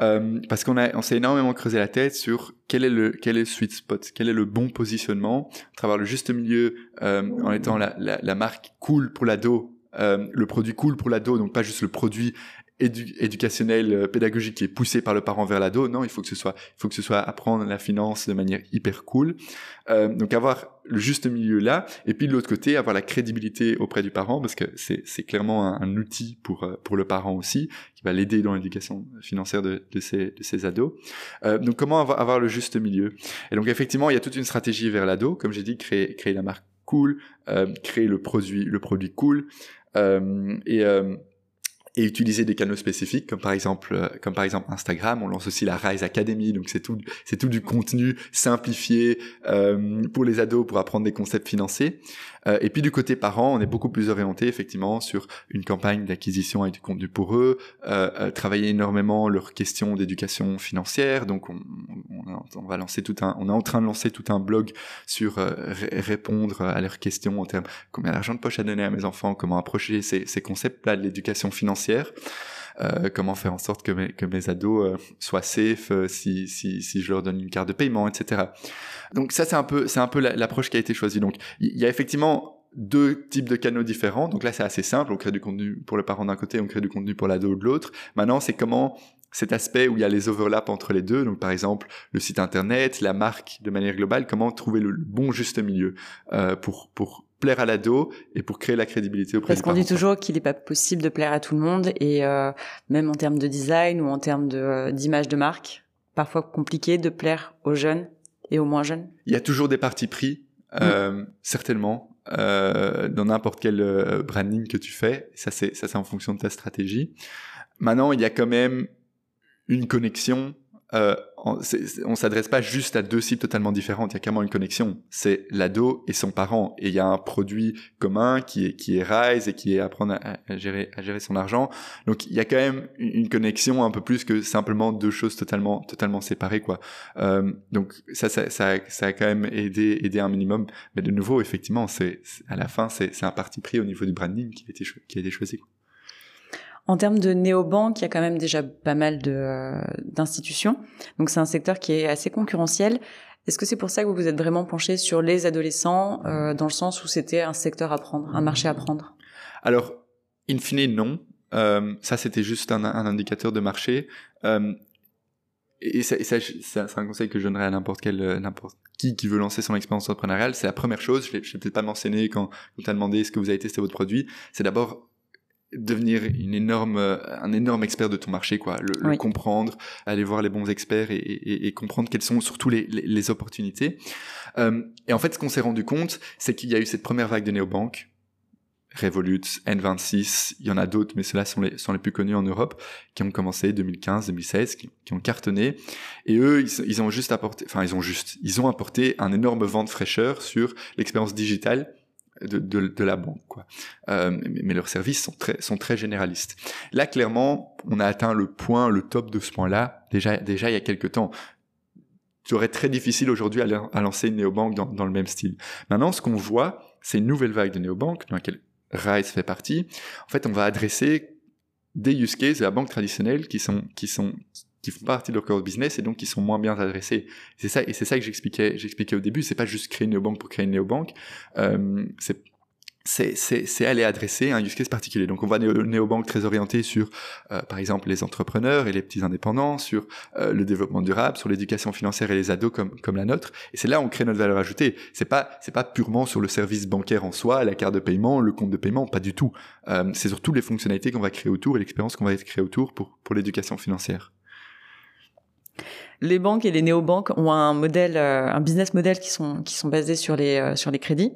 euh, parce qu'on s'est énormément creusé la tête sur quel est le sweet spot, quel est le bon positionnement, travers le juste milieu euh, en étant la, marque cool pour l'ado, le produit cool pour l'ado, donc pas juste le produit éducationnel, euh, pédagogique qui est poussé par le parent vers l'ado. Non, il faut que ce soit, il faut que ce soit apprendre la finance de manière hyper cool. Euh, donc avoir le juste milieu là, et puis de l'autre côté avoir la crédibilité auprès du parent parce que c'est c'est clairement un, outil pour euh, pour le parent aussi qui va l'aider dans l'éducation financière de de ses de ses ados. Euh, donc comment avoir, avoir le juste milieu? Et donc effectivement il y a toute une stratégie vers l'ado, comme j'ai dit, créer créer la marque cool, euh, créer le produit le produit cool et et utiliser des canaux spécifiques comme par exemple euh, comme par exemple Instagram on lance aussi la Rise Academy donc c'est tout c'est tout du contenu simplifié euh, pour les ados pour apprendre des concepts financiers euh, et puis du côté parents, on est beaucoup plus orienté effectivement sur une campagne d'acquisition et du contenu pour eux, travailler énormément leurs questions d'éducation financière. Donc on, on, va lancer tout un, on est en train de lancer tout un blog sur répondre à leurs questions en termes combien d'argent de poche à donner à mes enfants, comment approcher ces, ces concepts-là de l'éducation financière. Euh, comment faire en sorte que mes, ados soient safe si, si, je leur donne une carte de paiement, etc. Donc ça, c'est un peu, un peu l'approche qui a été choisie. Donc il y a effectivement deux types de canaux différents. Donc là, c'est assez simple. On crée du contenu pour le parent d'un côté, on crée du contenu pour l'ado de l'autre. Maintenant, c'est comment cet aspect où il y a les overlaps entre les deux, donc par exemple le site internet, la marque de manière globale, comment trouver le bon juste milieu euh, pour pour plaire à l'ado et pour créer la crédibilité auprès Parce qu'on dit toujours qu'il n'est pas possible de plaire à tout le monde et euh, même en termes de design ou en termes de euh, d'image de marque, parfois compliqué de plaire aux jeunes et aux moins jeunes Il y a toujours des partis pris, euh, certainement, euh, dans n'importe quel euh, branding que tu fais. Ça, c'est ça, c'est en fonction de ta stratégie. Maintenant, il y a quand même une connexion euh, on, on s'adresse pas juste à deux cibles totalement différentes. Il y a carrément une connexion. C'est l'ado et son parent, et il y a un produit commun qui est qui est Rise et qui est apprendre à, gérer à gérer son argent. Donc il y a quand même une, connexion un peu plus que simplement deux choses totalement totalement séparées quoi. Euh, donc ça, ça ça a quand même aidé aidé un minimum. Mais de nouveau effectivement c'est à la fin c'est c'est un parti pris au niveau du branding qui a été qui a été choisi. Quoi. En termes de néobanques, il y a quand même déjà pas mal de, d'institutions. Donc c'est un secteur qui est assez concurrentiel. Est-ce que c'est pour ça que vous vous êtes vraiment penché sur les adolescents, euh, dans le sens où c'était un secteur à prendre, un marché à prendre? Alors, in fine, non. Euh, ça, c'était juste un, un, indicateur de marché. Euh, et ça, ça c'est un conseil que je donnerais à n'importe quel, n'importe qui qui veut lancer son expérience entrepreneuriale. C'est la première chose. Je ne l'ai peut-être pas mentionné quand vous t'avez demandé est-ce que vous avez testé votre produit. C'est d'abord devenir une énorme, euh, un énorme expert de ton marché, quoi. Le, comprendre, aller voir les bons experts et, et, et comprendre quelles sont surtout les, les, les opportunités. Euh, et en fait, ce qu'on s'est rendu compte, c'est qu'il y a eu cette première vague de néobanques, Revolut, N26, il y en a d'autres, mais ceux-là sont les, sont les plus connus en Europe, qui ont commencé 2015, 2016, qui, qui ont cartonné. Et eux, ils, ils, ont juste apporté, enfin, ils ont juste, ils ont apporté un énorme vent de fraîcheur sur l'expérience digitale de, la banque. Euh, mais, leurs services sont très, généralistes. Là, clairement, on a atteint le point, le top de ce point-là, déjà, déjà il y a quelques temps. Serait très difficile aujourd'hui à, à, lancer une néobanque dans, dans le même style. Maintenant, ce qu'on voit, c'est une nouvelle vague de néobanques dans laquelle Rise fait partie. En fait, on va adresser des use cases de la banque traditionnelle qui sont, qui sont, qui font partie de leur core business et donc qui sont moins bien adressés. C'est ça et c'est ça que j'expliquais j'expliquais au début. C'est pas juste créer une néobanque pour créer une néobanque. Euh, c'est c'est aller adresser un use case particulier. Donc on voit Néobank très orienté sur, euh, par exemple, les entrepreneurs et les petits indépendants, sur euh, le développement durable, sur l'éducation financière et les ados comme, comme la nôtre. Et c'est là où on crée notre valeur ajoutée. C'est pas c'est pas purement sur le service bancaire en soi, la carte de paiement, le compte de paiement, pas du tout. Euh, c'est sur toutes les fonctionnalités qu'on va créer autour et l'expérience qu'on va créer autour pour pour l'éducation financière. Les banques et les néobanques ont un modèle, un business model qui sont qui sont basés sur les sur les crédits.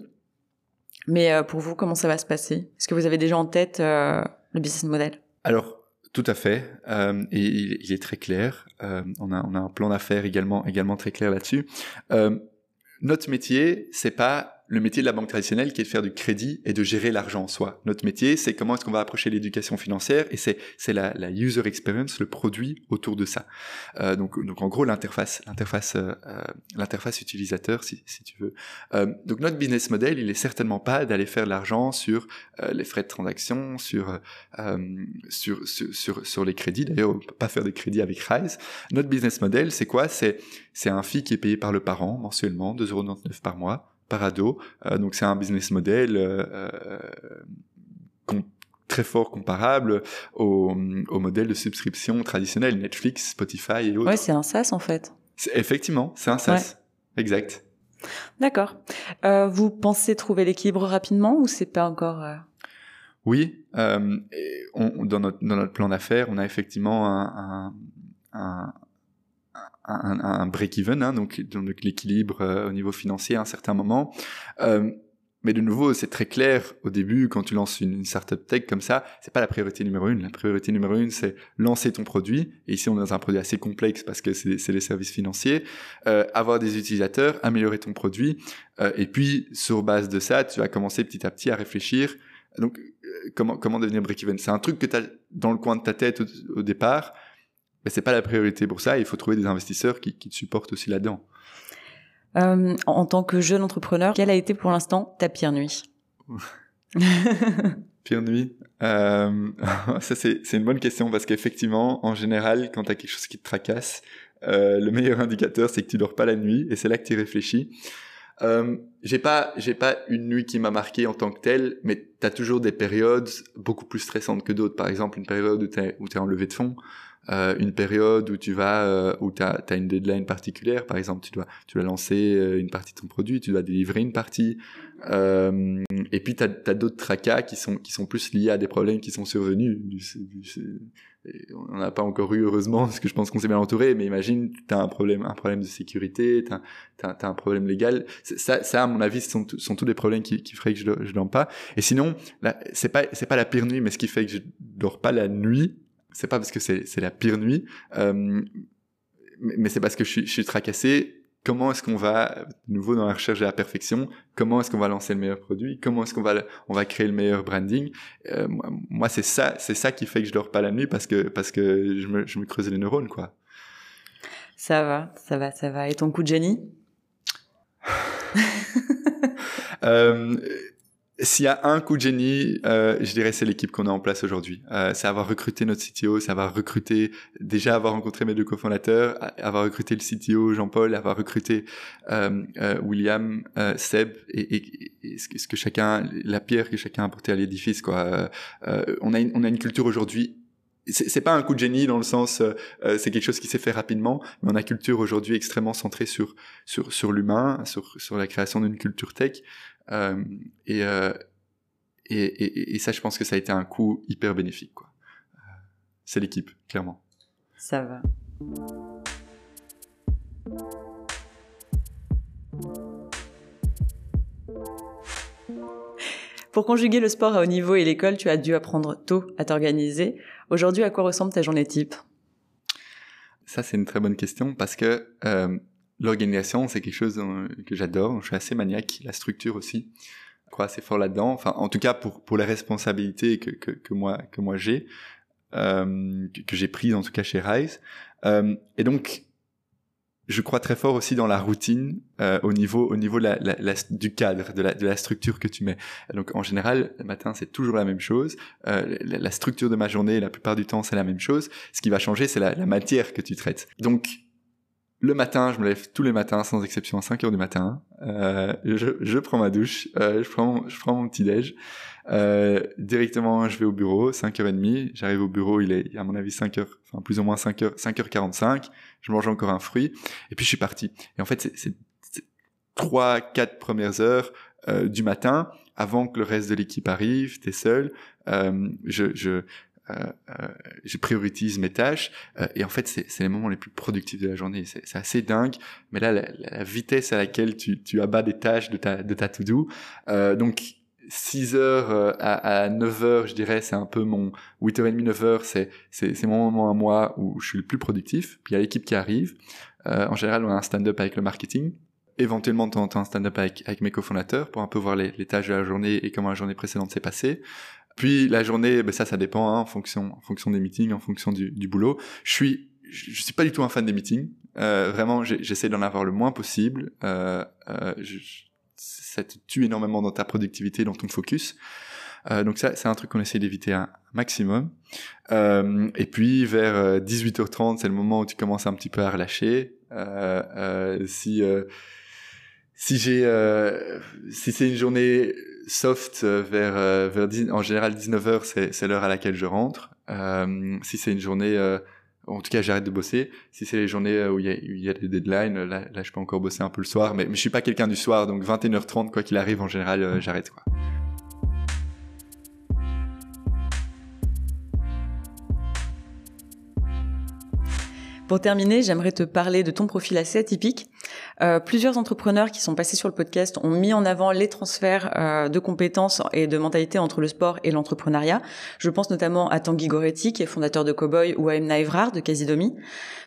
Mais euh, pour vous, comment ça va se passer? Est-ce que vous avez déjà en tête euh, le business model? Alors, tout à fait. Euh, il, est très clair. on, a, on a un plan d'affaires également, également très clair là-dessus. notre métier, c'est pas le métier de la banque traditionnelle qui est de faire du crédit et de gérer l'argent en soi. Notre métier, c'est comment est-ce qu'on va approcher l'éducation financière et c'est c'est la, la, user experience, le produit autour de ça. Euh, donc donc en gros l'interface l'interface euh, euh l'interface utilisateur si si tu veux. Euh, donc notre business model, il est certainement pas d'aller faire de l'argent sur euh, les frais de transaction, sur, sur sur sur sur les crédits. D'ailleurs, on peut pas faire des crédits avec Rise. Notre business model, c'est quoi? C'est c'est un fee qui est payé par le parent mensuellement, 2,99€ par mois par ado. Euh, donc c'est un business model euh, euh, très fort comparable au, au, modèle de subscription traditionnel, Netflix, Spotify et autres. Ouais, c'est un SaaS en fait. Effectivement, c'est un SaaS. Exact. D'accord. Euh, vous pensez trouver l'équilibre rapidement ou c'est pas encore Oui, euh, on, dans, notre, dans notre plan d'affaires, on a effectivement un, un, un, un break-even, hein, donc, donc l'équilibre euh, au niveau financier à un certain moment. Euh, mais de nouveau, c'est très clair au début quand tu lances une, startup tech comme ça, c'est pas la priorité numéro une. La priorité numéro une, c'est lancer ton produit. Et ici, on est dans un produit assez complexe parce que c'est les services financiers. Euh, avoir des utilisateurs, améliorer ton produit, euh, et puis sur base de ça, tu vas commencer petit à petit à réfléchir. Donc, euh, comment comment devenir break-even? C'est un truc que tu as dans le coin de ta tête au départ mais c'est pas la priorité pour ça. Il faut trouver des investisseurs qui, qui te supportent aussi là-dedans. Euh, en tant que jeune entrepreneur, quelle a été pour l'instant ta pire nuit Pire nuit euh, Ça, c'est une bonne question parce qu'effectivement, en général, quand tu as quelque chose qui te tracasse, euh, le meilleur indicateur, c'est que tu dors pas la nuit et c'est là que tu réfléchis. Euh, j'ai pas, j'ai pas une nuit qui m'a marqué en tant que telle, mais tu as toujours des périodes beaucoup plus stressantes que d'autres. Par exemple, une période où tu es en levée de fonds, euh, une période où tu vas euh, où tu as, une deadline particulière. Par exemple tu dois tu dois lancer euh, une partie de ton produit tu dois délivrer une partie. Euh, et puis tu as, d'autres tracas qui sont qui sont plus liés à des problèmes qui sont survenus on n'a pas encore eu heureusement parce que je pense qu'on s'est bien entouré mais imagine tu as un problème un problème de sécurité tu as, as, un problème légal. Ça, ça à mon avis sont, sont tous des problèmes qui, qui feraient que je, je dors pas. Et sinon c'est pas c'est pas la pire nuit mais ce qui fait que je dors pas la nuit c'est pas parce que c'est la pire nuit, euh, mais c'est parce que je suis, je suis tracassé. Comment est-ce qu'on va, de nouveau dans la recherche de la perfection, comment est-ce qu'on va lancer le meilleur produit, comment est-ce qu'on va, on va créer le meilleur branding? Euh, moi, c'est ça, c'est ça qui fait que je dors pas la nuit parce que parce que je me, je me creuse les neurones, quoi. Ça va, ça va, ça va. Et ton coup de génie? Euh, s'il y a un coup de génie, euh, je dirais c'est l'équipe qu'on a en place aujourd'hui. Euh, c'est avoir recruté notre CTO, c'est avoir recruté, déjà avoir rencontré mes deux cofondateurs, avoir recruté le CTO Jean-Paul, avoir recruté euh, euh William, euh, Seb et, et, et, ce que chacun, la pierre que chacun a apporté à l'édifice. Quoi. Euh, on a une, on a une culture aujourd'hui c'est pas un coup de génie dans le sens euh, c'est quelque chose qui s'est fait rapidement mais on a culture aujourd'hui extrêmement centrée sur sur sur l'humain sur sur la création d'une culture tech euh, euh, et, et, et, ça, je pense que ça a été un coup hyper bénéfique. Quoi. Euh, c'est l'équipe, clairement. Ça va. Pour conjuguer le sport à haut niveau et l'école, tu as dû apprendre tôt à t'organiser. Aujourd'hui, à quoi ressemble ta journée type? Ça, c'est une très bonne question parce que euh, L'organisation, c'est quelque chose euh, que j'adore. Je suis assez maniaque. La structure aussi. Je crois assez fort là-dedans. Enfin, en tout cas, pour, pour les responsabilités que, que, moi, que moi j'ai, euh, que, j'ai prises en tout cas chez Rise. Euh, et donc, je crois très fort aussi dans la routine au niveau au niveau du cadre de la, de la structure que tu mets. Donc en général, le matin c'est toujours la même chose. La, structure de ma journée, la plupart du temps, c'est la même chose. Ce qui va changer, c'est la, matière que tu traites. Donc le matin, je me lève tous les matins, sans exception, à 5 heures du matin. Euh, je, je, prends ma douche, euh, je, prends je prends mon petit déj. Euh, directement, je vais au bureau, 5h30. J'arrive au bureau, il est, à mon avis, 5h, enfin, plus ou moins 5h, 5h45. Je mange encore un fruit. Et puis, je suis parti. Et en fait, c'est trois, quatre premières heures euh, du matin, avant que le reste de l'équipe arrive, t'es seul. Euh, je, je, je priorise mes tâches euh, et en fait c'est les moments les plus productifs de la journée. C'est assez dingue mais là la, la, vitesse à laquelle tu, tu abats des tâches de ta de ta to do donc 6 heures à, à 9 heures je dirais c'est un peu mon 8h30 9 heures c'est c'est mon moment à moi où je suis le plus productif. Puis il y a l'équipe qui arrive. En général on a un stand-up avec le marketing. Éventuellement de temps un stand-up avec, avec mes cofondateurs pour un peu voir les, les, tâches de la journée et comment la journée précédente s'est passée. Puis la journée, ben ça, ça dépend hein, en fonction, en fonction des meetings, en fonction du, du boulot. Je suis, je suis pas du tout un fan des meetings. Euh, vraiment, j'essaie d'en avoir le moins possible. Euh, euh, je, ça te tue énormément dans ta productivité, dans ton focus. Euh, donc ça, c'est un truc qu'on essaie d'éviter un maximum. Euh, et puis vers 18h30, euh, c'est le moment où tu commences un petit peu à relâcher. si si j'ai si c'est une journée soft euh, vers, euh, en général 19h, c'est l'heure à laquelle je rentre. Euh, si c'est une journée, en tout cas, j'arrête de bosser. Si c'est les journées où il y a, des deadlines, là, je peux encore bosser un peu le soir, mais, mais je suis pas quelqu'un du soir, donc 21h30, quoi qu'il arrive, en général, j'arrête. Pour terminer, j'aimerais te parler de ton profil assez atypique. Euh, plusieurs entrepreneurs qui sont passés sur le podcast ont mis en avant les transferts euh, de compétences et de mentalité entre le sport et l'entrepreneuriat. Je pense notamment à Tanguy Goretti, qui est fondateur de Cowboy, ou à Emna Evrard de Casidomi.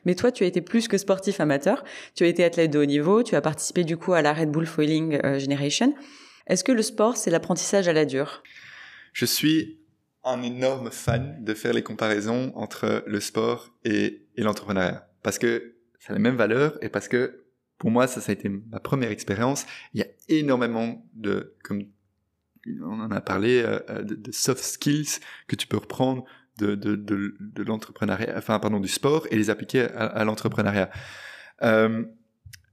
Mais toi, tu as été plus que sportif amateur. Tu as été athlète de haut niveau. Tu as participé du coup à la Red Bull Foiling euh, Generation. Est-ce que le sport, c'est l'apprentissage à la dure? Je suis un énorme fan de faire les comparaisons entre le sport et, et l'entrepreneuriat. Parce que ça a les mêmes valeurs et parce que pour moi, ça, ça a été ma première expérience. Il y a énormément de, comme on en a parlé, euh, euh, de, soft skills que tu peux reprendre de, l'entrepreneuriat, enfin, pardon, du sport et les appliquer à, l'entrepreneuriat. Euh,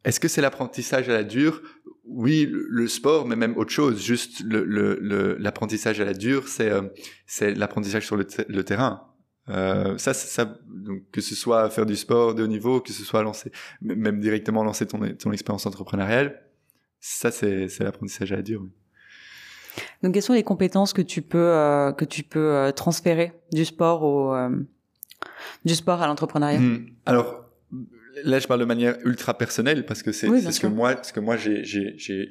Est-ce que c'est l'apprentissage à la dure? Oui, le sport, mais même autre chose. Juste l'apprentissage à la dure, c'est l'apprentissage sur le terrain. Euh, ça, ça donc, que ce soit faire du sport de haut niveau, que ce soit lancer, même directement lancer ton, ton expérience entrepreneuriale, ça c'est l'apprentissage à la dure. Donc, quelles sont les compétences que tu peux euh, que tu peux euh, transférer du sport au du sport à l'entrepreneuriat? Mmh. Alors, là je parle de manière ultra personnelle parce que c'est ce que moi ce que moi j'ai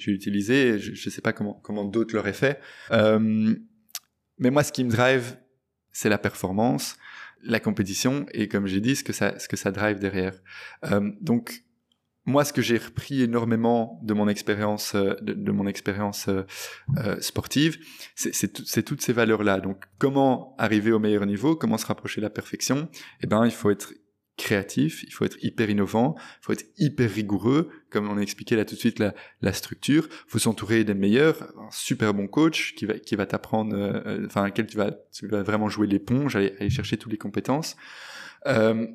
utilisé je, je sais pas comment comment d'autres l'auraient fait mais moi ce qui me drive c'est la performance la compétition et comme j'ai dit ce que ça ce que ça drive derrière. Euh, donc moi, ce que j'ai repris énormément de mon expérience, euh, de, mon expérience euh sportive, c'est toutes ces valeurs-là. Donc, comment arriver au meilleur niveau, comment se rapprocher de la perfection? Eh ben, il faut être créatif, il faut être hyper innovant, il faut être hyper rigoureux, comme on a expliqué là tout de suite la, structure. Il faut s'entourer des meilleurs, un super bon coach qui va qui va t'apprendre, euh, enfin lequel tu vas tu vas vraiment jouer l'éponge, aller, chercher toutes les compétences. Euh,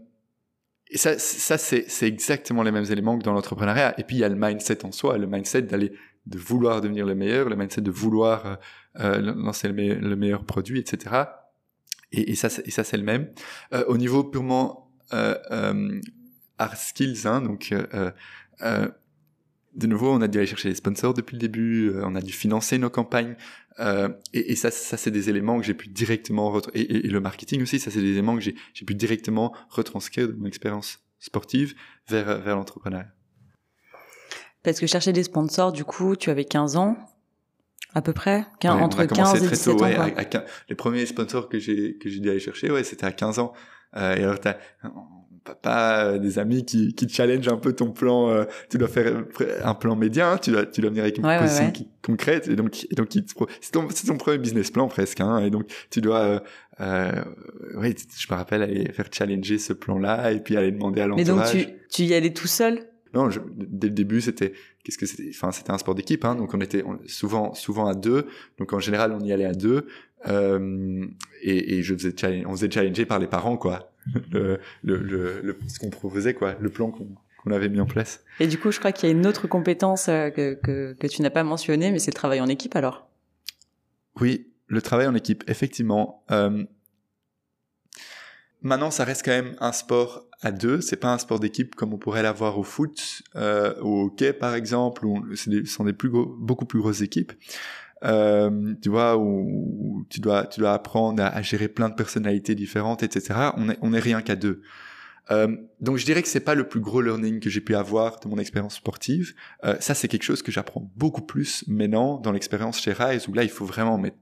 et ça, c'est, c'est exactement les mêmes éléments que dans l'entrepreneuriat. Et puis il y a le mindset en soi, le mindset d'aller de vouloir devenir le meilleur, le mindset de vouloir euh, lancer le, meilleur, le meilleur produit, etc. Et, ça, et ça c'est le même. Au niveau purement hard skills, hein, donc euh, euh, de nouveau, on a dû aller chercher des sponsors depuis le début, on a dû financer nos campagnes, euh, et, et, ça, ça c'est des éléments que j'ai pu directement et, et, le marketing aussi, ça c'est des éléments que j'ai pu directement retranscrire de mon expérience sportive vers vers l'entrepreneuriat. Parce que chercher des sponsors, du coup, tu avais 15 ans à peu près, entre 15 et 17 ans. Ouais, les premiers sponsors que j'ai que j'ai dû aller chercher, ouais, c'était à 15 ans. Euh, et alors t'as papa, euh, des amis qui, qui challenge un peu ton plan. Euh, tu dois faire un plan média, hein, tu dois, tu dois venir avec une proposition concrète. Et donc, et donc c'est ton, c'est ton premier business plan presque. Hein, et donc, tu dois, euh, oui, je me rappelle aller faire challenger ce plan-là et puis aller demander à l'entourage. Mais donc, tu, tu y allais tout seul? Non, je, dès le début, c'était qu'est-ce que c'était? Enfin, c'était un sport d'équipe, hein, donc on était souvent souvent à deux. Donc en général, on y allait à deux. Euh, et, et, je faisais on faisait challenger par les parents, quoi. le, le, le, ce qu'on proposait, quoi, le plan qu'on qu'on avait mis en place. Et du coup, je crois qu'il y a une autre compétence euh, que, que, que tu n'as pas mentionnée, mais c'est le travail en équipe alors? Oui, le travail en équipe, effectivement. Euh, maintenant, ça reste quand même un sport à deux. C'est pas un sport d'équipe comme on pourrait l'avoir au foot, euh, au hockey par exemple, où ce sont des plus gros, beaucoup plus grosses équipes. Euh, tu vois, où, tu dois, tu dois apprendre à, gérer plein de personnalités différentes, etc. On est, on est rien qu'à deux. Euh, donc je dirais que c'est pas le plus gros learning que j'ai pu avoir de mon expérience sportive. Euh, ça c'est quelque chose que j'apprends beaucoup plus maintenant dans l'expérience chez Rise où là il faut vraiment mettre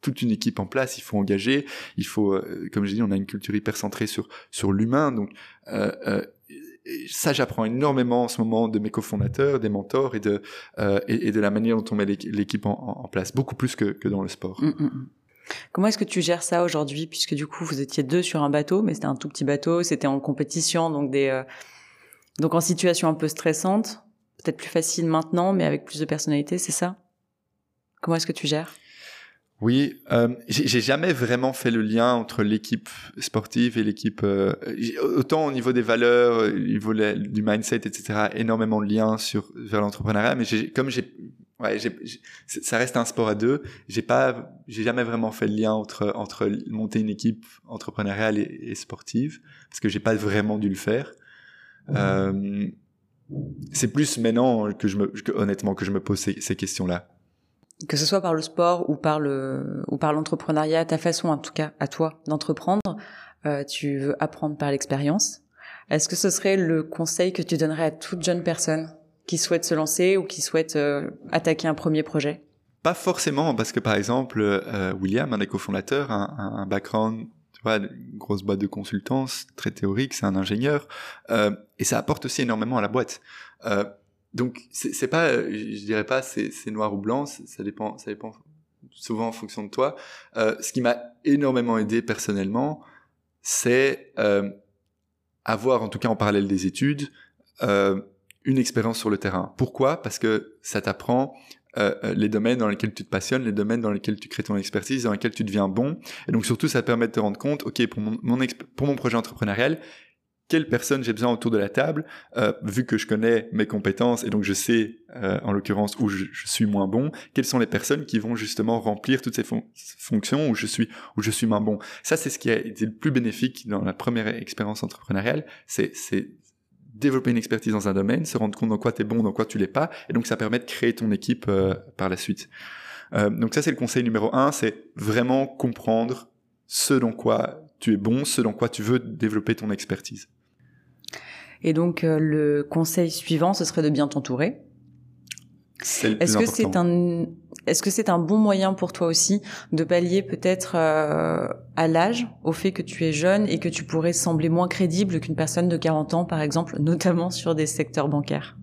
toute une équipe en place, il faut engager, il faut, euh, comme j'ai dit, on a une culture hyper centrée sur sur l'humain, donc euh, euh, ça j'apprends énormément en ce moment de mes cofondateurs, des mentors et de et, de la manière dont on met l'équipe en, place, beaucoup plus que, que dans le sport. Mmh, mmh, mmh. Comment est-ce que tu gères ça aujourd'hui, puisque du coup vous étiez deux sur un bateau, mais c'était un tout petit bateau, c'était en compétition, donc des donc en situation un peu stressante, peut-être plus facile maintenant, mais avec plus de personnalité, c'est ça? Comment est-ce que tu gères? Oui, euh, j'ai jamais vraiment fait le lien entre l'équipe sportive et l'équipe. Euh, autant au niveau des valeurs, au niveau du mindset, etc. Énormément de liens sur vers l'entrepreneuriat, mais comme j'ai, ouais, ça reste un sport à deux. J'ai pas, j'ai jamais vraiment fait le lien entre entre monter une équipe entrepreneuriale et, sportive parce que j'ai pas vraiment dû le faire. Euh, c'est plus maintenant que je me, que, honnêtement, que je me pose ces, ces questions-là que ce soit par le sport ou par le ou par l'entrepreneuriat, ta façon en tout cas à toi d'entreprendre, euh, tu veux apprendre par l'expérience. Est-ce que ce serait le conseil que tu donnerais à toute jeune personne qui souhaite se lancer ou qui souhaite euh, attaquer un premier projet? Pas forcément, parce que par exemple, euh, William, un des cofondateurs, un, un background tu vois, une grosse boîte de consultance, très théorique, c'est un ingénieur, euh, et ça apporte aussi énormément à la boîte. Euh, donc c'est pas, je dirais pas c'est noir ou blanc, ça dépend, ça dépend souvent en fonction de toi. Euh, ce qui m'a énormément aidé personnellement, c'est euh, avoir, en tout cas en parallèle des études, euh, une expérience sur le terrain. Pourquoi? Parce que ça t'apprend euh, euh, les domaines dans lesquels tu te passionnes, les domaines dans lesquels tu crées ton expertise, dans lesquels tu deviens bon. Et donc surtout, ça te permet de te rendre compte, ok, pour mon projet entrepreneurial, quelle personne j'ai besoin autour de la table, euh, vu que je connais mes compétences et donc je sais, euh, en l'occurrence, où je, suis moins bon, quelles sont les personnes qui vont justement remplir toutes ces fonctions où je suis où je suis moins bon? Ça, c'est ce qui a été le plus bénéfique dans la première expérience entrepreneuriale, c'est développer une expertise dans un domaine, se rendre compte dans quoi tu es bon, dans quoi tu l'es pas, et donc ça permet de créer ton équipe euh, par la suite. donc ça, c'est le conseil numéro un, c'est vraiment comprendre ce dans quoi tu es bon, ce dans quoi tu veux développer ton expertise. Et donc euh, le conseil suivant, ce serait de bien t'entourer. Est-ce que c'est un est-ce que c'est un bon moyen pour toi aussi de pallier peut-être euh, à l'âge, au fait que tu es jeune et que tu pourrais sembler moins crédible qu'une personne de 40 ans par exemple, notamment sur des secteurs bancaires?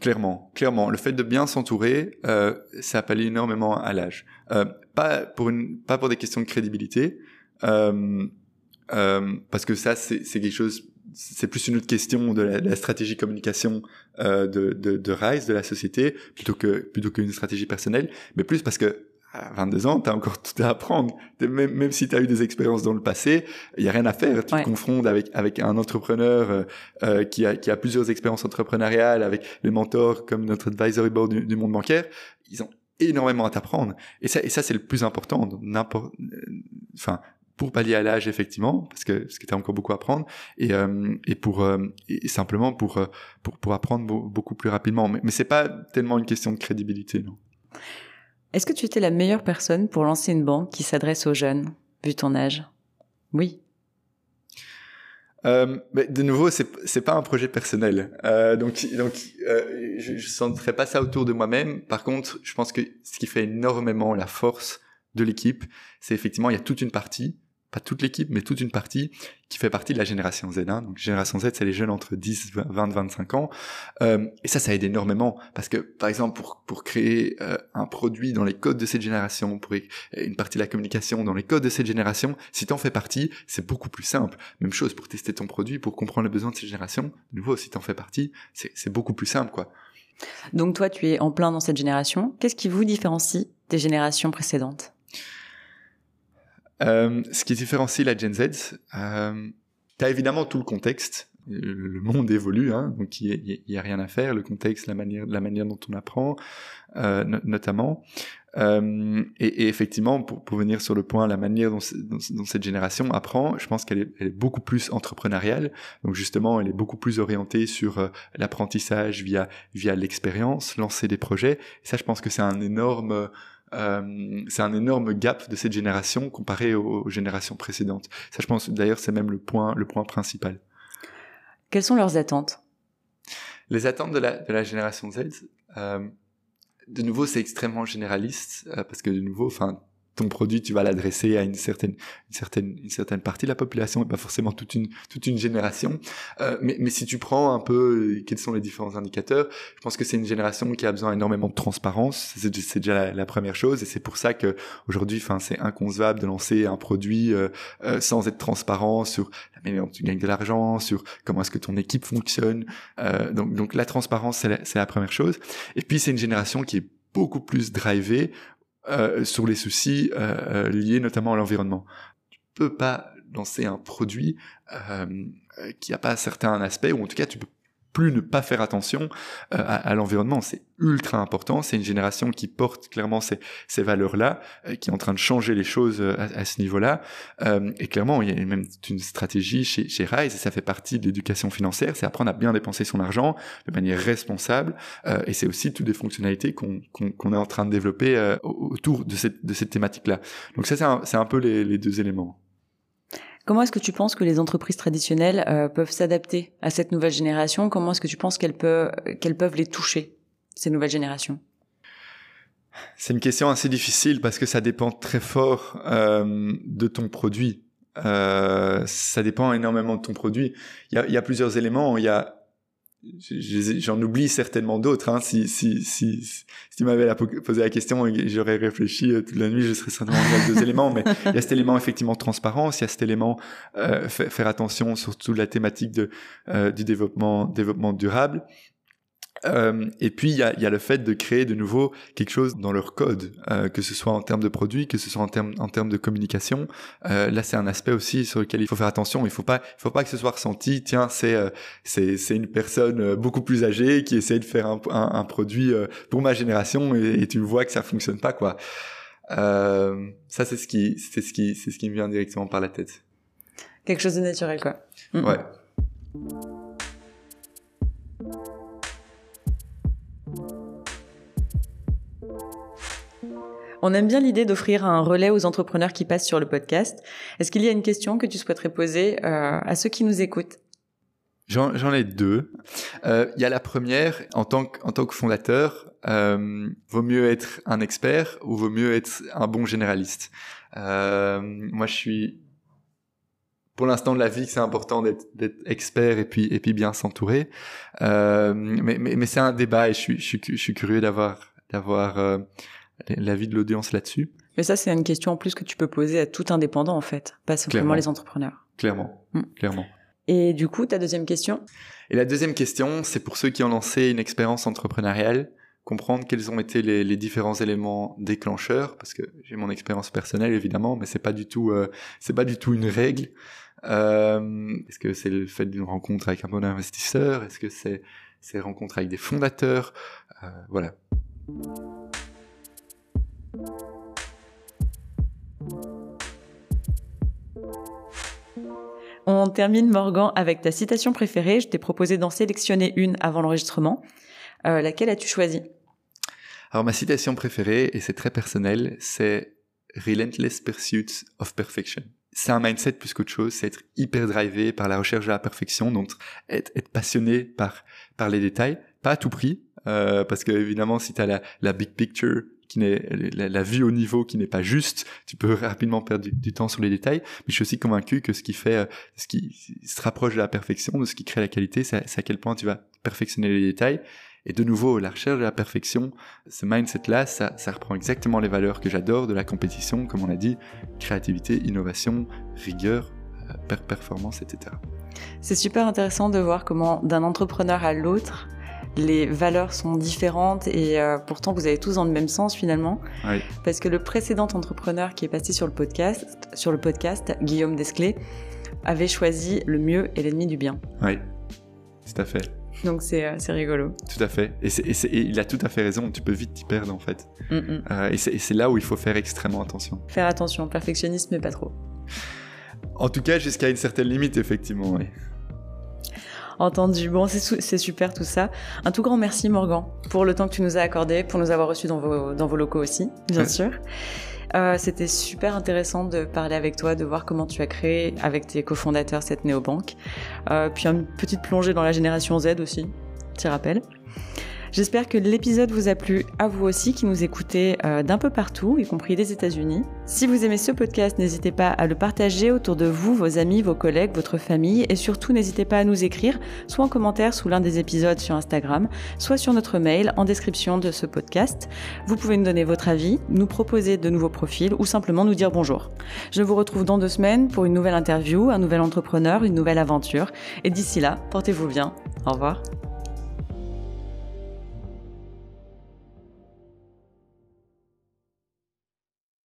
Clairement, clairement, le fait de bien s'entourer, euh, ça pallie énormément à l'âge. Euh, pas pour une, pas pour des questions de crédibilité, parce que ça c'est quelque chose c'est plus une autre question de la, stratégie communication euh, de, de, de Rise, de la société, plutôt que plutôt qu'une stratégie personnelle, mais plus parce que à 22 ans, tu as encore tout à apprendre. Même, même si tu as eu des expériences dans le passé, il y a rien à faire. Tu te confrontes avec avec un entrepreneur euh, euh, qui a qui a plusieurs expériences entrepreneuriales, avec les mentors comme notre advisory board du, du monde bancaire. Ils ont énormément à t'apprendre. Et ça, et ça c'est le plus important. N'importe, enfin, pour pallier à l'âge effectivement parce que que tu as encore beaucoup à apprendre et euh, et pour euh, et simplement pour euh, pour pour apprendre beaucoup plus rapidement mais, mais c'est pas tellement une question de crédibilité non. Est-ce que tu étais la meilleure personne pour lancer une banque qui s'adresse aux jeunes vu ton âge? Oui. Euh, mais de nouveau, c'est c'est pas un projet personnel, euh, donc donc euh, je, je sentirais pas ça autour de moi-même. Par contre, je pense que ce qui fait énormément la force de l'équipe, c'est effectivement il y a toute une partie pas toute l'équipe, mais toute une partie qui fait partie de la génération Z. Hein. Donc génération Z, c'est les jeunes entre 10, 20, 25 ans. Euh, et ça, ça aide énormément parce que, par exemple, pour pour créer euh, un produit dans les codes de cette génération, pour une partie de la communication dans les codes de cette génération, si t'en fais partie, c'est beaucoup plus simple. Même chose pour tester ton produit, pour comprendre les besoins de cette génération. De nouveau, si t'en fais partie, c'est beaucoup plus simple, quoi. Donc toi, tu es en plein dans cette génération. Qu'est-ce qui vous différencie des générations précédentes? Euh, ce qui différencie la Gen Z, euh, tu as évidemment tout le contexte. le monde évolue, hein, donc il n'y a, rien à faire, le contexte, la manière, la manière dont on apprend, euh, notamment. Euh, et, effectivement, pour, pour, venir sur le point, la manière dont, dont, cette génération apprend, je pense qu'elle est, est, beaucoup plus entrepreneuriale. Donc justement, elle est beaucoup plus orientée sur euh, l'apprentissage via via l'expérience, lancer des projets. Et ça, je pense que c'est un énorme euh, c'est un énorme gap de cette génération comparé aux, aux générations précédentes. Ça, je pense d'ailleurs, c'est même le point le point principal. Quelles sont leurs attentes? Les attentes de la, de la génération Z, euh, de nouveau, c'est extrêmement généraliste euh, parce que de nouveau, enfin, ton produit, tu vas l'adresser à une certaine, une certaine, une certaine partie de la population et pas forcément toute une, toute une génération. Euh, mais, mais si tu prends un peu euh, quels sont les différents indicateurs, je pense que c'est une génération qui a besoin énormément de transparence. C'est, déjà la, première chose et c'est pour ça que aujourd'hui, enfin, c'est inconcevable de lancer un produit euh, euh, sans être transparent sur la manière dont tu gagnes de l'argent, sur comment est-ce que ton équipe fonctionne. Euh, donc, donc la transparence, c'est la, c'est la première chose. Et puis c'est une génération qui est beaucoup plus drivée euh, sur les soucis euh, euh, liés notamment à l'environnement. Tu peux pas lancer un produit qui n'a pas certains aspects, ou en tout cas tu peux plus ne pas faire attention euh, à, l'environnement. C'est ultra important. C'est une génération qui porte clairement ces, ces valeurs-là, euh, qui est en train de changer les choses euh, à, ce niveau-là. et clairement, il y a même une stratégie chez, chez Rise, et ça fait partie de l'éducation financière, c'est apprendre à bien dépenser son argent de manière responsable. et c'est aussi toutes des fonctionnalités qu'on qu'on est en train de développer autour de cette, de cette thématique-là. Donc ça, c'est un, un, peu les, les deux éléments. Comment est-ce que tu penses que les entreprises traditionnelles euh, peuvent s'adapter à cette nouvelle génération? Comment est-ce que tu penses qu'elles peuvent, qu'elles peuvent les toucher, ces nouvelles générations? C'est une question assez difficile parce que ça dépend très fort euh, de ton produit. Euh, ça dépend énormément de ton produit. Il y a, il y a plusieurs éléments. Il y a j'en oublie certainement d'autres. Hein. Si, si, si, si tu m'avais posé la question j'aurais réfléchi euh, toute la nuit, je serais certainement avec deux éléments. Mais il y a cet élément effectivement transparence, il y a cet élément euh, faire attention surtout la thématique de, euh, du développement, développement durable. Euh, et puis il y a, y a, le fait de créer de nouveau quelque chose dans leur code, euh, que ce soit en termes de produits, que ce soit en termes en termes de communication. Euh, là, c'est un aspect aussi sur lequel il faut faire attention. Il faut pas, il faut pas que ce soit ressenti. Tiens, c'est c'est c'est une personne beaucoup plus âgée qui essaie de faire un, un, un produit pour ma génération et, et, tu vois que ça fonctionne pas quoi. ça, c'est ce qui c'est ce qui c'est ce qui me vient directement par la tête. Quelque chose de naturel quoi. Ouais. On aime bien l'idée d'offrir un relais aux entrepreneurs qui passent sur le podcast. Est-ce qu'il y a une question que tu souhaiterais poser euh, à ceux qui nous écoutent? J'en ai deux. Euh, il y a la première, en tant que, en tant que fondateur, euh, vaut mieux être un expert ou vaut mieux être un bon généraliste? Euh, moi, je suis pour l'instant de la vie que c'est important d'être expert et puis et puis bien s'entourer. Euh, mais mais, mais c'est un débat et je suis je suis, je suis curieux d'avoir d'avoir euh, l'avis de l'audience là-dessus. Mais ça, c'est une question en plus que tu peux poser à tout indépendant, en fait, pas simplement les entrepreneurs. Clairement, mm. clairement. Et du coup, ta deuxième question? Et la deuxième question, c'est pour ceux qui ont lancé une expérience entrepreneuriale, comprendre quels ont été les, les différents éléments déclencheurs, parce que j'ai mon expérience personnelle évidemment, mais c'est pas du tout, euh, c'est pas du tout une règle. Euh, Est-ce que c'est le fait d'une rencontre avec un bon investisseur? Est-ce que c'est ces rencontres avec des fondateurs? Euh, Voilà. On termine Morgan avec ta citation préférée. Je t'ai proposé d'en sélectionner une avant l'enregistrement. Euh, laquelle as-tu choisi? Alors ma citation préférée, et c'est très personnel, c'est Relentless Pursuit of Perfection. C'est un mindset plus qu'autre chose, c'est être hyper drivé par la recherche de la perfection, donc être, être passionné par, par les détails, pas à tout prix, euh, parce que évidemment si tu as la, la big picture qui n'est la, vue au niveau qui n'est pas juste, tu peux rapidement perdre du, temps sur les détails. Mais je suis aussi convaincu que ce qui fait, euh, ce qui se rapproche de la perfection, de ce qui crée la qualité, c'est à quel point tu vas perfectionner les détails. Et de nouveau, la recherche de la perfection, ce mindset-là, ça, ça reprend exactement les valeurs que j'adore de la compétition, comme on a dit, créativité, innovation, rigueur, euh, performance, etc. C'est super intéressant de voir comment d'un entrepreneur à l'autre, les valeurs sont différentes et euh, pourtant vous avez tous dans le même sens finalement. Oui. Parce que le précédent entrepreneur qui est passé sur le podcast, sur le podcast Guillaume Desclés, avait choisi le mieux et l'ennemi du bien. Oui, tout à fait. Donc c'est euh, rigolo. Tout à fait. Et, il a tout à fait raison, tu peux vite t'y perdre en fait. Mm, mm. Euh, et c'est là où il faut faire extrêmement attention. Faire attention, perfectionnisme mais pas trop. En tout cas, jusqu'à une certaine limite, effectivement, oui. Entendu. Bon, c'est super tout ça. Un tout grand merci, Morgan, pour le temps que tu nous as accordé, pour nous avoir reçus dans vos, dans vos locaux aussi, bien sûr. Euh, C'était super intéressant de parler avec toi, de voir comment tu as créé avec tes cofondateurs cette néobanque. Euh, puis une petite plongée dans la génération Z aussi, tu rappelles. J'espère que l'épisode vous a plu à vous aussi qui nous écoutez euh, d'un peu partout, y compris des États-Unis. Si vous aimez ce podcast, n'hésitez pas à le partager autour de vous, vos amis, vos collègues, votre famille et surtout n'hésitez pas à nous écrire soit en commentaire sous l'un des épisodes sur Instagram, soit sur notre mail en description de ce podcast. Vous pouvez nous donner votre avis, nous proposer de nouveaux profils ou simplement nous dire bonjour. Je vous retrouve dans deux semaines pour une nouvelle interview, un nouvel entrepreneur, une nouvelle aventure et d'ici là, portez-vous bien. Au revoir.